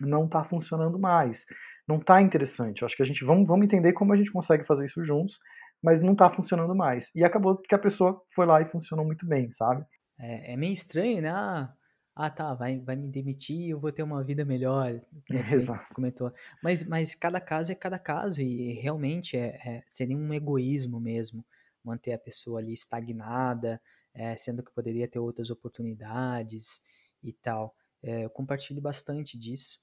não está funcionando mais, não está interessante. Eu acho que a gente vamos, vamos entender como a gente consegue fazer isso juntos, mas não está funcionando mais. E acabou que a pessoa foi lá e funcionou muito bem, sabe? É, é meio estranho, né? Ah, tá, vai, vai me demitir, eu vou ter uma vida melhor, né, *laughs* Exato. comentou. Mas, mas cada caso é cada caso e realmente é, é, seria um egoísmo mesmo manter a pessoa ali estagnada, é, sendo que poderia ter outras oportunidades e tal. É, eu compartilho bastante disso.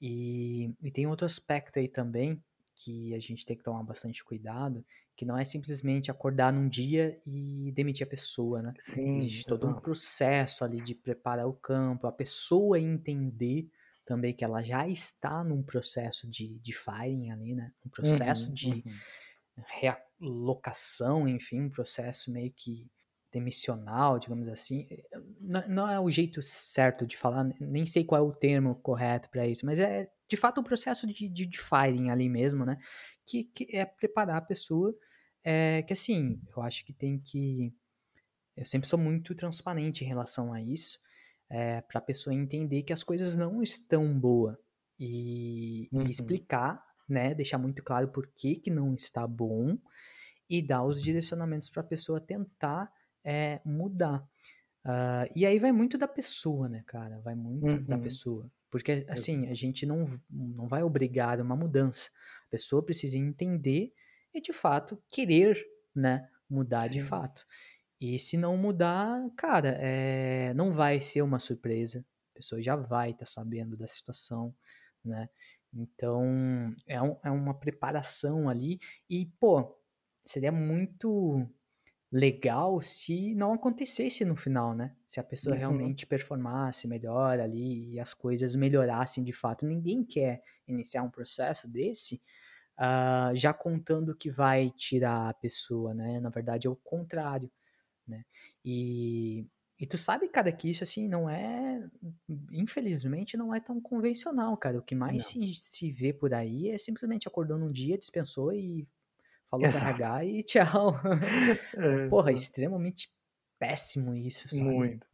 E, e tem outro aspecto aí também que a gente tem que tomar bastante cuidado, que não é simplesmente acordar num dia e demitir a pessoa, né? Sim, Existe todo um processo ali de preparar o campo, a pessoa entender também que ela já está num processo de, de firing ali, né? Um processo uhum, de uhum. realocação, enfim, um processo meio que demissional, digamos assim. Não, não, é o jeito certo de falar, nem sei qual é o termo correto para isso, mas é de fato um processo de, de, de firing ali mesmo, né? Que, que é preparar a pessoa é que assim, eu acho que tem que. Eu sempre sou muito transparente em relação a isso, é, para a pessoa entender que as coisas não estão boas e, uhum. e, explicar, né, deixar muito claro por que, que não está bom e dar os direcionamentos para a pessoa tentar é, mudar. Uh, e aí vai muito da pessoa, né, cara? Vai muito uhum. da pessoa. Porque, assim, a gente não, não vai obrigar uma mudança. A pessoa precisa entender e de fato querer, né, mudar Sim. de fato. E se não mudar, cara, é, não vai ser uma surpresa. A pessoa já vai estar tá sabendo da situação, né? Então, é, um, é uma preparação ali. E, pô, seria muito legal se não acontecesse no final, né? Se a pessoa Uhum. realmente performasse melhor ali e as coisas melhorassem de fato. Ninguém quer iniciar um processo desse uh, já contando que vai tirar a pessoa, né? Na verdade é o contrário, né? E, e tu sabe, cara, que isso assim não é, infelizmente, não é tão convencional, cara. O que mais se, se vê por aí é simplesmente acordando um dia, dispensou e falou Exato. RH e tchau. *laughs* É, Porra, é extremamente péssimo isso, sabe? Muito.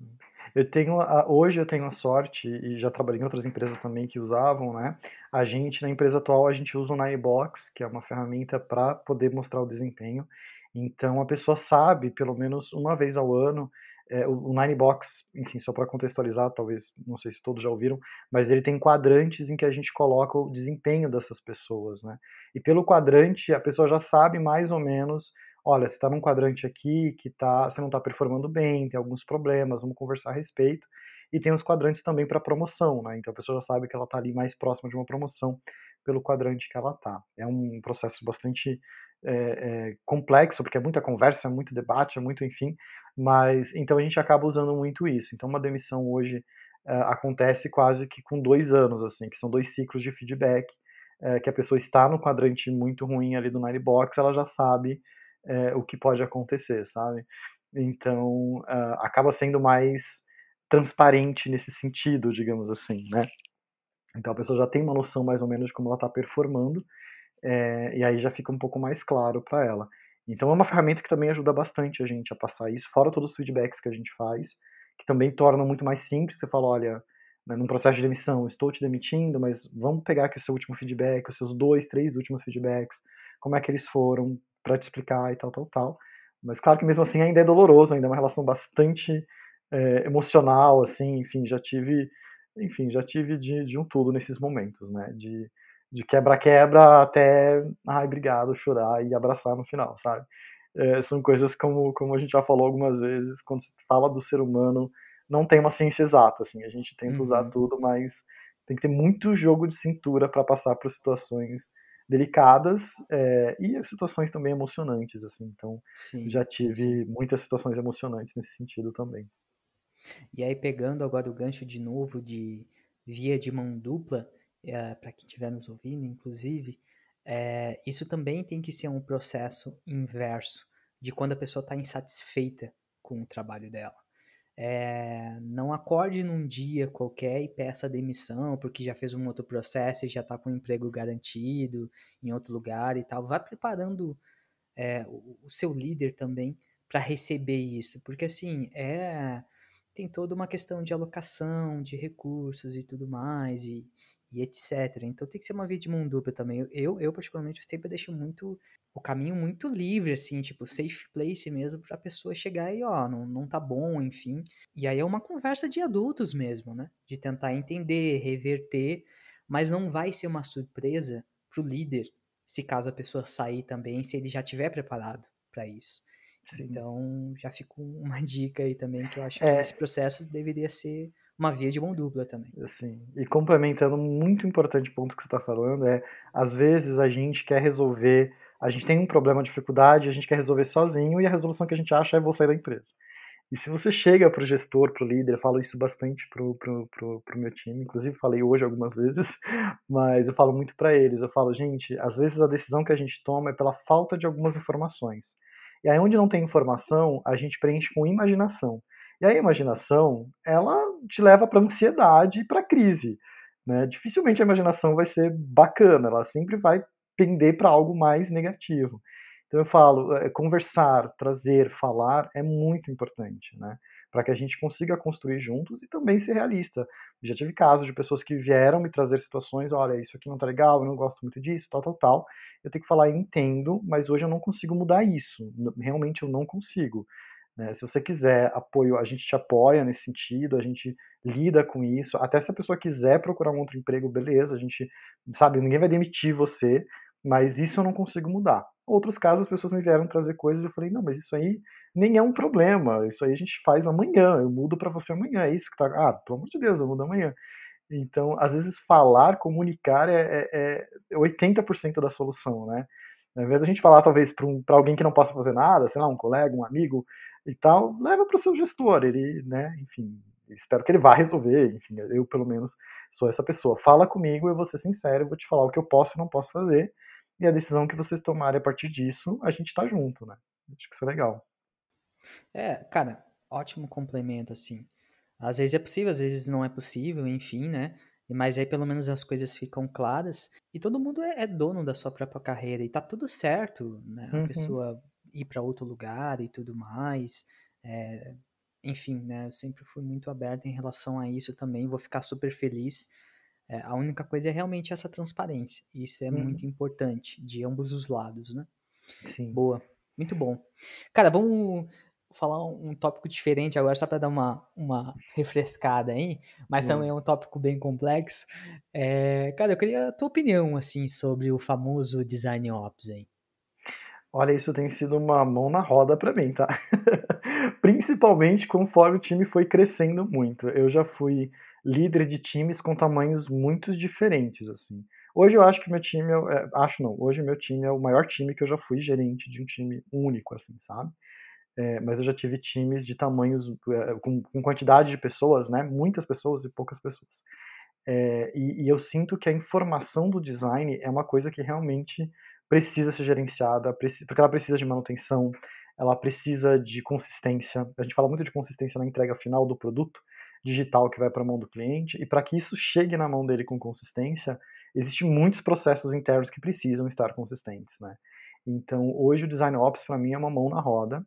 Eu tenho, a, hoje eu tenho a sorte, e já trabalhei em outras empresas também que usavam, né? A gente, na empresa atual, a gente usa o Ninebox, que é uma ferramenta para poder mostrar o desempenho. Então a pessoa sabe, pelo menos uma vez ao ano, é, o, Ninebox, enfim, só para contextualizar, talvez, não sei se todos já ouviram, mas ele tem quadrantes em que a gente coloca o desempenho dessas pessoas, né? E pelo quadrante, a pessoa já sabe mais ou menos, olha, você está num quadrante aqui que tá, você não está performando bem, tem alguns problemas, vamos conversar a respeito. E tem os quadrantes também para promoção, né? Então a pessoa já sabe que ela está ali mais próxima de uma promoção pelo quadrante que ela está. É um processo bastante é, é, complexo, porque é muita conversa, é muito debate, é muito, enfim, mas então a gente acaba usando muito isso. Então uma demissão hoje é, acontece quase que com dois anos, assim, que são dois ciclos de feedback, que a pessoa está no quadrante muito ruim ali do Nine Box, ela já sabe o que pode acontecer, sabe? Então acaba sendo mais transparente nesse sentido, digamos assim, né? Então a pessoa já tem uma noção mais ou menos de como ela está performando, é, e aí já fica um pouco mais claro para ela. Então é uma ferramenta que também ajuda bastante a gente a passar isso, fora todos os feedbacks que a gente faz, que também torna muito mais simples. Você fala, olha, né, num processo de demissão, estou te demitindo, mas vamos pegar aqui o seu último feedback, os seus dois, três últimos feedbacks, como é que eles foram, para te explicar e tal, tal, tal. Mas claro que mesmo assim ainda é doloroso, ainda é uma relação bastante é, emocional, assim, enfim, já tive, enfim, já tive de, de um tudo nesses momentos, né, de de quebra-quebra até, ai, obrigado, chorar e abraçar no final, sabe? É, são coisas como, como a gente já falou algumas vezes, quando se fala do ser humano, não tem uma ciência exata, assim, a gente tenta uhum. usar tudo, mas tem que ter muito jogo de cintura para passar por situações delicadas é, e situações também emocionantes, assim, então sim, já tive sim. muitas situações emocionantes nesse sentido também. E aí, pegando agora o gancho de novo de via de mão dupla, para quem estiver nos ouvindo, inclusive, é, isso também tem que ser um processo inverso de quando a pessoa está insatisfeita com o trabalho dela. É, não acorde num dia qualquer e peça demissão porque já fez um outro processo e já está com um emprego garantido em outro lugar e tal. Vá preparando é, o, o, seu líder também para receber isso, porque assim é tem toda uma questão de alocação de recursos e tudo mais e, e etc. Então tem que ser uma via de mão dupla também. Eu, eu particularmente, sempre deixo muito o caminho muito livre, assim, tipo, safe place mesmo, pra pessoa chegar e, ó, não, não tá bom, enfim. E aí é uma conversa de adultos mesmo, né? De tentar entender, reverter, mas não vai ser uma surpresa pro líder, se caso a pessoa sair também, se ele já tiver preparado para isso. Sim. Então, já fica uma *laughs* dica aí também, que eu acho que é... esse processo deveria ser uma via de mão dupla também. Sim. E complementando, muito importante ponto que você está falando é, às vezes a gente quer resolver, a gente tem um problema, dificuldade, a gente quer resolver sozinho e a resolução que a gente acha é vou sair da empresa. E se você chega para o gestor, para o líder, eu falo isso bastante para o meu time, inclusive falei hoje algumas vezes, *laughs* mas eu falo muito para eles, eu falo, gente, às vezes a decisão que a gente toma é pela falta de algumas informações. E aí onde não tem informação, a gente preenche com imaginação. E a imaginação, ela te leva para ansiedade e para crise. Né? Dificilmente a imaginação vai ser bacana, ela sempre vai pender para algo mais negativo. Então eu falo, é, conversar, trazer, falar é muito importante, né? Para que a gente consiga construir juntos e também ser realista. Já tive casos de pessoas que vieram me trazer situações, olha, isso aqui não tá legal, eu não gosto muito disso, tal, tal, tal. Eu tenho que falar, entendo, mas hoje eu não consigo mudar isso. Realmente eu não consigo. Né? Se você quiser apoio, a gente te apoia nesse sentido, a gente lida com isso. Até se a pessoa quiser procurar um outro emprego, beleza, a gente sabe, ninguém vai demitir você, mas isso eu não consigo mudar. Outros casos, as pessoas me vieram trazer coisas e eu falei, não, mas isso aí nem é um problema, isso aí a gente faz amanhã, eu mudo para você amanhã, é isso que tá. Ah, pelo amor de Deus, eu mudo amanhã. Então, às vezes, falar, comunicar é, é, é 80% da solução, né? Ao invés da gente falar, talvez, para um, alguém que não possa fazer nada, sei lá, um colega, um amigo e tal, leva para o seu gestor. Ele, né, enfim, espero que ele vá resolver. Enfim, eu, pelo menos, sou essa pessoa. Fala comigo, eu vou ser sincero, eu vou te falar o que eu posso e não posso fazer. E a decisão que vocês tomarem a partir disso, a gente tá junto, né? Acho que isso é legal. É, cara, ótimo complemento, assim. Às vezes é possível, às vezes não é possível, enfim, né? Mas aí pelo menos as coisas ficam claras e todo mundo é, é dono da sua própria carreira e tá tudo certo, né? A uhum. pessoa ir para outro lugar e tudo mais. É, enfim, né? Eu sempre fui muito aberto em relação a isso também. Vou ficar super feliz. É, a única coisa é realmente essa transparência. Isso é uhum. muito importante de ambos os lados, né? Sim. Boa. Muito bom. Cara, vamos falar um tópico diferente agora, só para dar uma, uma refrescada aí, mas hum. também é um tópico bem complexo. É, cara, eu queria a tua opinião, assim, sobre o famoso Design Ops aí. Olha, isso tem sido uma mão na roda para mim, tá? *laughs* Principalmente conforme o time foi crescendo muito. Eu já fui líder de times com tamanhos muito diferentes, assim. Hoje eu acho que meu time, é, é acho não, hoje meu time é o maior time que eu já fui gerente de um time único, assim, sabe? É, mas eu já tive times de tamanhos, é, com, com, quantidade de pessoas, né? Muitas pessoas e poucas pessoas. É, e, e, eu sinto que a informação do design é uma coisa que realmente precisa ser gerenciada, porque ela precisa de manutenção, ela precisa de consistência. A gente fala muito de consistência na entrega final do produto digital que vai para a mão do cliente, e para que isso chegue na mão dele com consistência, existem muitos processos internos que precisam estar consistentes, né? Então, hoje o Design Ops para mim é uma mão na roda,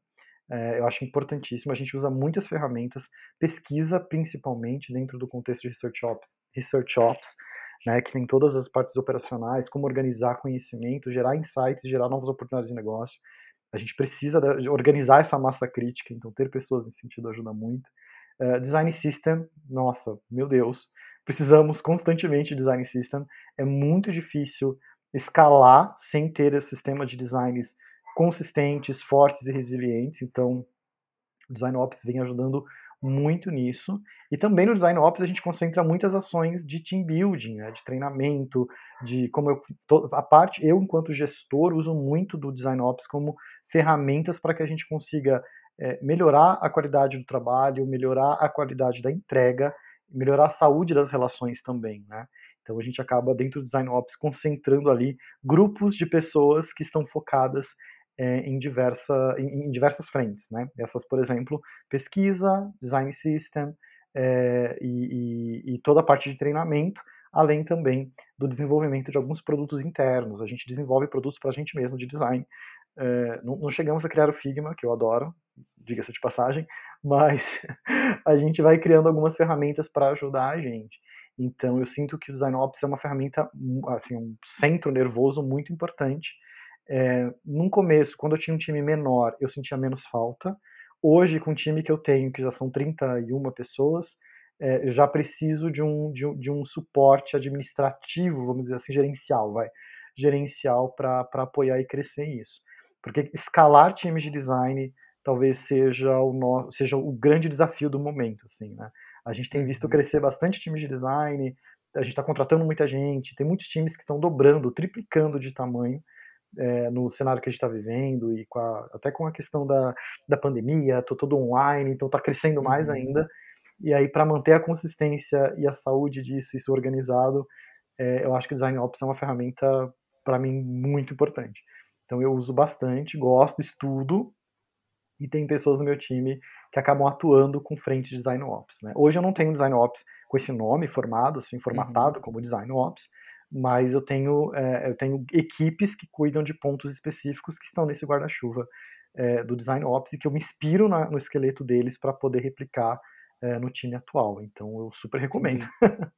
é, eu acho importantíssimo. A gente usa muitas ferramentas, pesquisa principalmente dentro do contexto de Research Ops, Research Ops né, que tem todas as partes operacionais, como organizar conhecimento, gerar insights, gerar novas oportunidades de negócio. A gente precisa organizar essa massa crítica, então ter pessoas nesse sentido ajuda muito. Uh, design System, nossa, meu Deus, precisamos constantemente de Design System. É muito difícil escalar sem ter o sistema de designs consistentes, fortes e resilientes. Então, o Design Ops vem ajudando muito nisso. E também no Design Ops a gente concentra muitas ações de team building, né, de treinamento, de como eu a parte eu enquanto gestor uso muito do Design Ops como ferramentas para que a gente consiga é, melhorar a qualidade do trabalho, melhorar a qualidade da entrega, melhorar a saúde das relações também, né? Então a gente acaba dentro do Design Ops concentrando ali grupos de pessoas que estão focadas em, diversa, em, diversas frentes. Né? Essas, por exemplo, pesquisa, design system é, e, e, e, toda a parte de treinamento, além também do desenvolvimento de alguns produtos internos. A gente desenvolve produtos para a gente mesmo de design. É, não, não, chegamos a criar o Figma, que eu adoro, diga-se de passagem, *laughs* mas a gente vai criando algumas ferramentas para ajudar a gente. Então eu sinto que o Design Ops é uma ferramenta, assim, um centro nervoso muito importante é, num começo, quando eu tinha um time menor, eu sentia menos falta. Hoje, com o time que eu tenho, que já são 31 pessoas, é, eu já preciso de um, de, um, de um suporte administrativo, vamos dizer assim, gerencial, vai, gerencial para apoiar e crescer isso. Porque escalar times de design talvez seja o, no, seja o grande desafio do momento, assim, né? A gente tem visto uhum. crescer bastante times de design, a gente está contratando muita gente, tem muitos times que estão dobrando, triplicando de tamanho, é, no cenário que a gente está vivendo e com a, até com a questão da, da pandemia, tô todo online, então está crescendo mais uhum. ainda. E aí, para manter a consistência e a saúde disso, isso organizado, é, eu acho que o Design Ops é uma ferramenta, para mim, muito importante. Então, eu uso bastante, gosto, estudo, e tem pessoas no meu time que acabam atuando com frente de Design Ops. Né? Hoje eu não tenho Design Ops com esse nome formado, assim, formatado uhum. como Design Ops, mas eu tenho, é, eu tenho equipes que cuidam de pontos específicos que estão nesse guarda-chuva é, do Design Ops e que eu me inspiro na, no esqueleto deles para poder replicar é, no time atual. Então eu super recomendo. *laughs*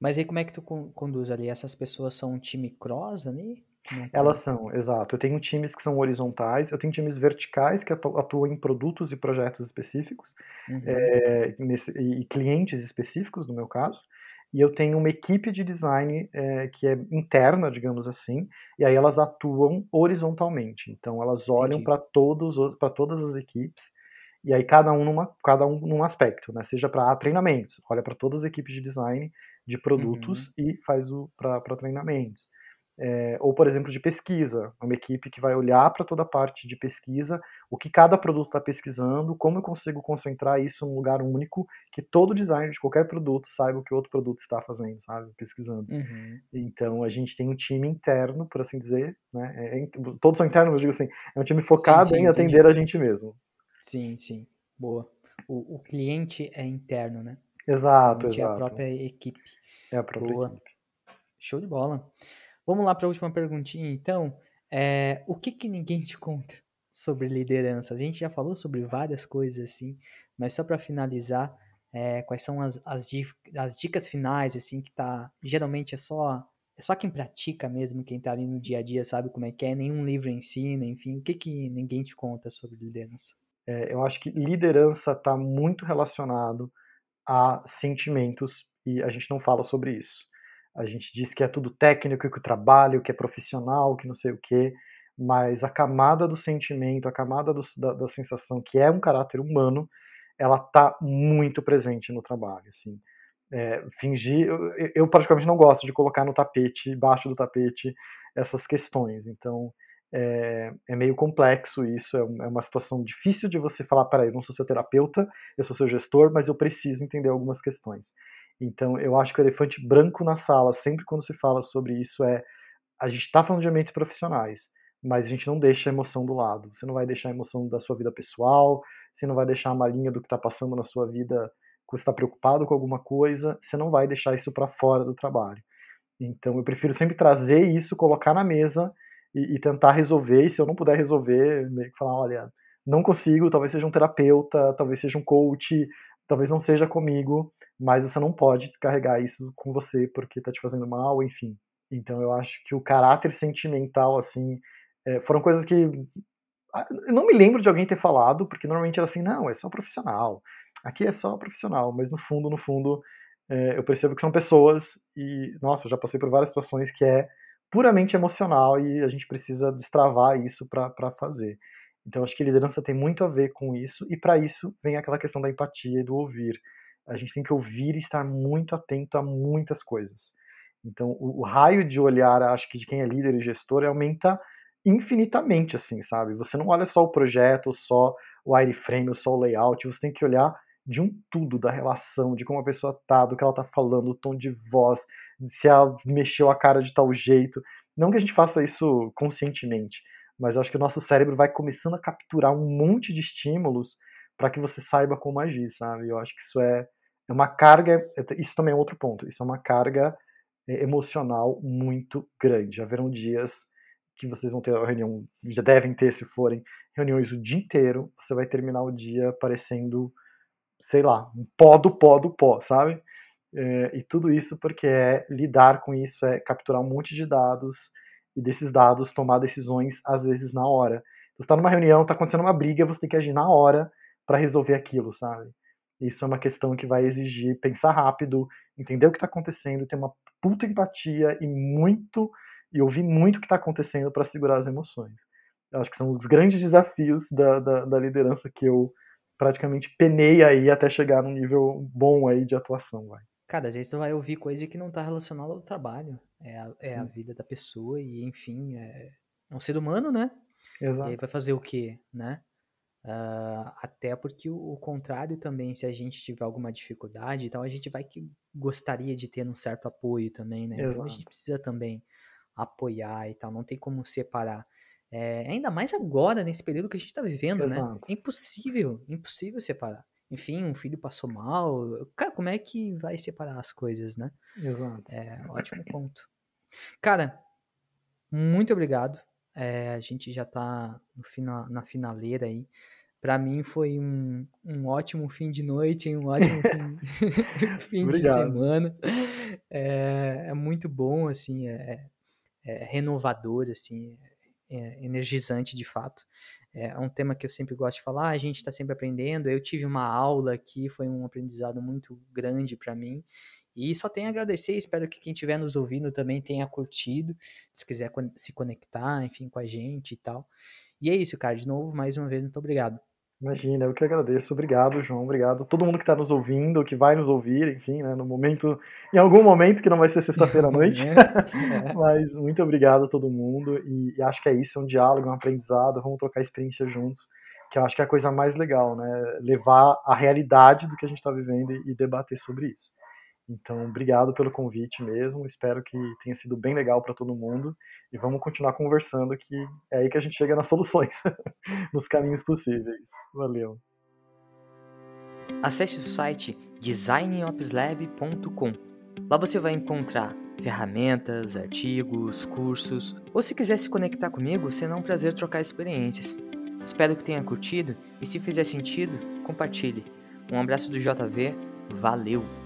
Mas aí como é que tu conduz ali? Essas pessoas são um time cross ali? É Elas são, exato. Eu tenho times que são horizontais, eu tenho times verticais que atuam em produtos e projetos específicos, uhum. é, nesse, e clientes específicos, no meu caso e eu tenho uma equipe de design é, que é interna, digamos assim, e aí elas atuam horizontalmente. Então elas olham para todos para todas as equipes e aí cada um numa cada um num aspecto, né? Seja para treinamentos, olha para todas as equipes de design de produtos uhum. e faz o para treinamentos. É, ou, por exemplo, de pesquisa, uma equipe que vai olhar para toda a parte de pesquisa, o que cada produto está pesquisando, como eu consigo concentrar isso num lugar único, que todo designer de qualquer produto saiba o que outro produto está fazendo, sabe, pesquisando. Uhum. Então, a gente tem um time interno, por assim dizer, né, é, é todos são internos, eu digo assim, é um time focado sim, sim, em atender entendi. a gente mesmo. Sim, sim, boa. O, o cliente é interno, né? Exato, exato. É a própria equipe. É a própria boa. equipe. Show de bola. Vamos lá para a última perguntinha, então. É, o que, que ninguém te conta sobre liderança? A gente já falou sobre várias coisas assim, mas só para finalizar, é, quais são as, as, as, dicas finais, assim, que tá. Geralmente é só. É só quem pratica mesmo, quem tá ali no dia a dia, sabe como é que é, nenhum livro ensina, enfim, o que, que ninguém te conta sobre liderança? É, eu acho que liderança está muito relacionado a sentimentos e a gente não fala sobre isso. A gente diz que é tudo técnico, que o trabalho, que é profissional, que não sei o quê, mas a camada do sentimento, a camada do, da, da, sensação, que é um caráter humano, ela tá muito presente no trabalho, assim. É, fingir, eu, eu praticamente não gosto de colocar no tapete, embaixo do tapete, essas questões. Então, é, é, meio complexo isso, é, é, uma situação difícil de você falar, peraí, eu não sou seu terapeuta, eu sou seu gestor, mas eu preciso entender algumas questões. Então, eu acho que o elefante branco na sala, sempre quando se fala sobre isso, é a gente está falando de ambientes profissionais, mas a gente não deixa a emoção do lado. Você não vai deixar a emoção da sua vida pessoal, você não vai deixar a malinha do que está passando na sua vida, que você está preocupado com alguma coisa, você não vai deixar isso para fora do trabalho. Então, eu prefiro sempre trazer isso, colocar na mesa e, e tentar resolver. E se eu não puder resolver, meio que falar, olha, não consigo, talvez seja um terapeuta, talvez seja um coach, talvez não seja comigo, mas você não pode carregar isso com você porque tá te fazendo mal, enfim. Então eu acho que o caráter sentimental, assim, é, foram coisas que ah, eu não me lembro de alguém ter falado, porque normalmente era assim, não, é só profissional. Aqui é só profissional, mas no fundo, no fundo, é, eu percebo que são pessoas e, nossa, eu já passei por várias situações que é puramente emocional e a gente precisa destravar isso para fazer. Então, acho que liderança tem muito a ver com isso, e para isso vem aquela questão da empatia e do ouvir. A gente tem que ouvir e estar muito atento a muitas coisas. Então, o, o raio de olhar, acho que de quem é líder e gestor, aumenta infinitamente, assim, sabe? Você não olha só o projeto, só o wireframe, só o layout, você tem que olhar de um tudo, da relação, de como a pessoa tá, do que ela tá falando, o tom de voz, se ela mexeu a cara de tal jeito. Não que a gente faça isso conscientemente, mas eu acho que o nosso cérebro vai começando a capturar um monte de estímulos para que você saiba como agir, sabe? Eu acho que isso é, é uma carga, isso também é outro ponto, isso é uma carga é, emocional muito grande. Já haverão dias que vocês vão ter a reunião, já devem ter se forem reuniões o dia inteiro, você vai terminar o dia parecendo, sei lá, um pó do pó do pó, sabe? É, e tudo isso porque é lidar com isso, é capturar um monte de dados e desses dados tomar decisões, às vezes na hora. Você está numa reunião, está acontecendo uma briga, você tem que agir na hora para resolver aquilo, sabe? Isso é uma questão que vai exigir pensar rápido, entender o que está acontecendo, ter uma puta empatia e muito e ouvir muito o que está acontecendo para segurar as emoções. Eu acho que são os grandes desafios da, da, da, liderança que eu praticamente penei aí até chegar num nível bom aí de atuação, vai. Cara, às vezes você vai ouvir coisa que não está relacionada ao trabalho. É a, é a vida da pessoa e, enfim, é, é um ser humano, né? Exato. E aí vai fazer o quê, né? Uh, até porque o, o, contrário também, se a gente tiver alguma dificuldade e tal, a gente vai que gostaria de ter um certo apoio também, né? Exato. Então a gente precisa também apoiar e tal, não tem como separar. É, ainda mais agora, nesse período que a gente está vivendo, né? Exato. né? É impossível, impossível separar. Enfim, um filho passou mal. Cara, como é que vai separar as coisas, né? Exato. É, ótimo ponto. Cara, muito obrigado. É, a gente já tá no final, na finaleira aí. Para mim foi um, um ótimo fim de noite, um ótimo fim, *laughs* *laughs* fim de semana. É, é, muito bom, assim, é, é renovador, assim, é energizante de fato. É um tema que eu sempre gosto de falar, a gente está sempre aprendendo. Eu tive uma aula aqui, foi um aprendizado muito grande para mim. E só tenho a agradecer, espero que quem estiver nos ouvindo também tenha curtido, se quiser se conectar, enfim, com a gente e tal. E é isso, cara, de novo, mais uma vez, muito obrigado. Imagina, eu que agradeço. Obrigado, João. Obrigado. Todo mundo que está nos ouvindo, que vai nos ouvir, enfim, né, no momento, em algum momento que não vai ser sexta-feira à *laughs* noite. É. *laughs* Mas muito obrigado a todo mundo. E, e, acho que é isso, é um diálogo, um aprendizado. Vamos trocar experiência juntos, que eu acho que é a coisa mais legal, né? Levar a realidade do que a gente está vivendo e, e debater sobre isso. Então, obrigado pelo convite mesmo. Espero que tenha sido bem legal para todo mundo. E vamos continuar conversando, que é aí que a gente chega nas *laughs* soluções, nos caminhos possíveis. Valeu. Acesse o site designopslab.com. Lá você vai encontrar ferramentas, artigos, cursos, ou se quiser se conectar comigo, será um prazer trocar experiências. Espero que tenha curtido e se fizer sentido, compartilhe. Um abraço do JV, valeu!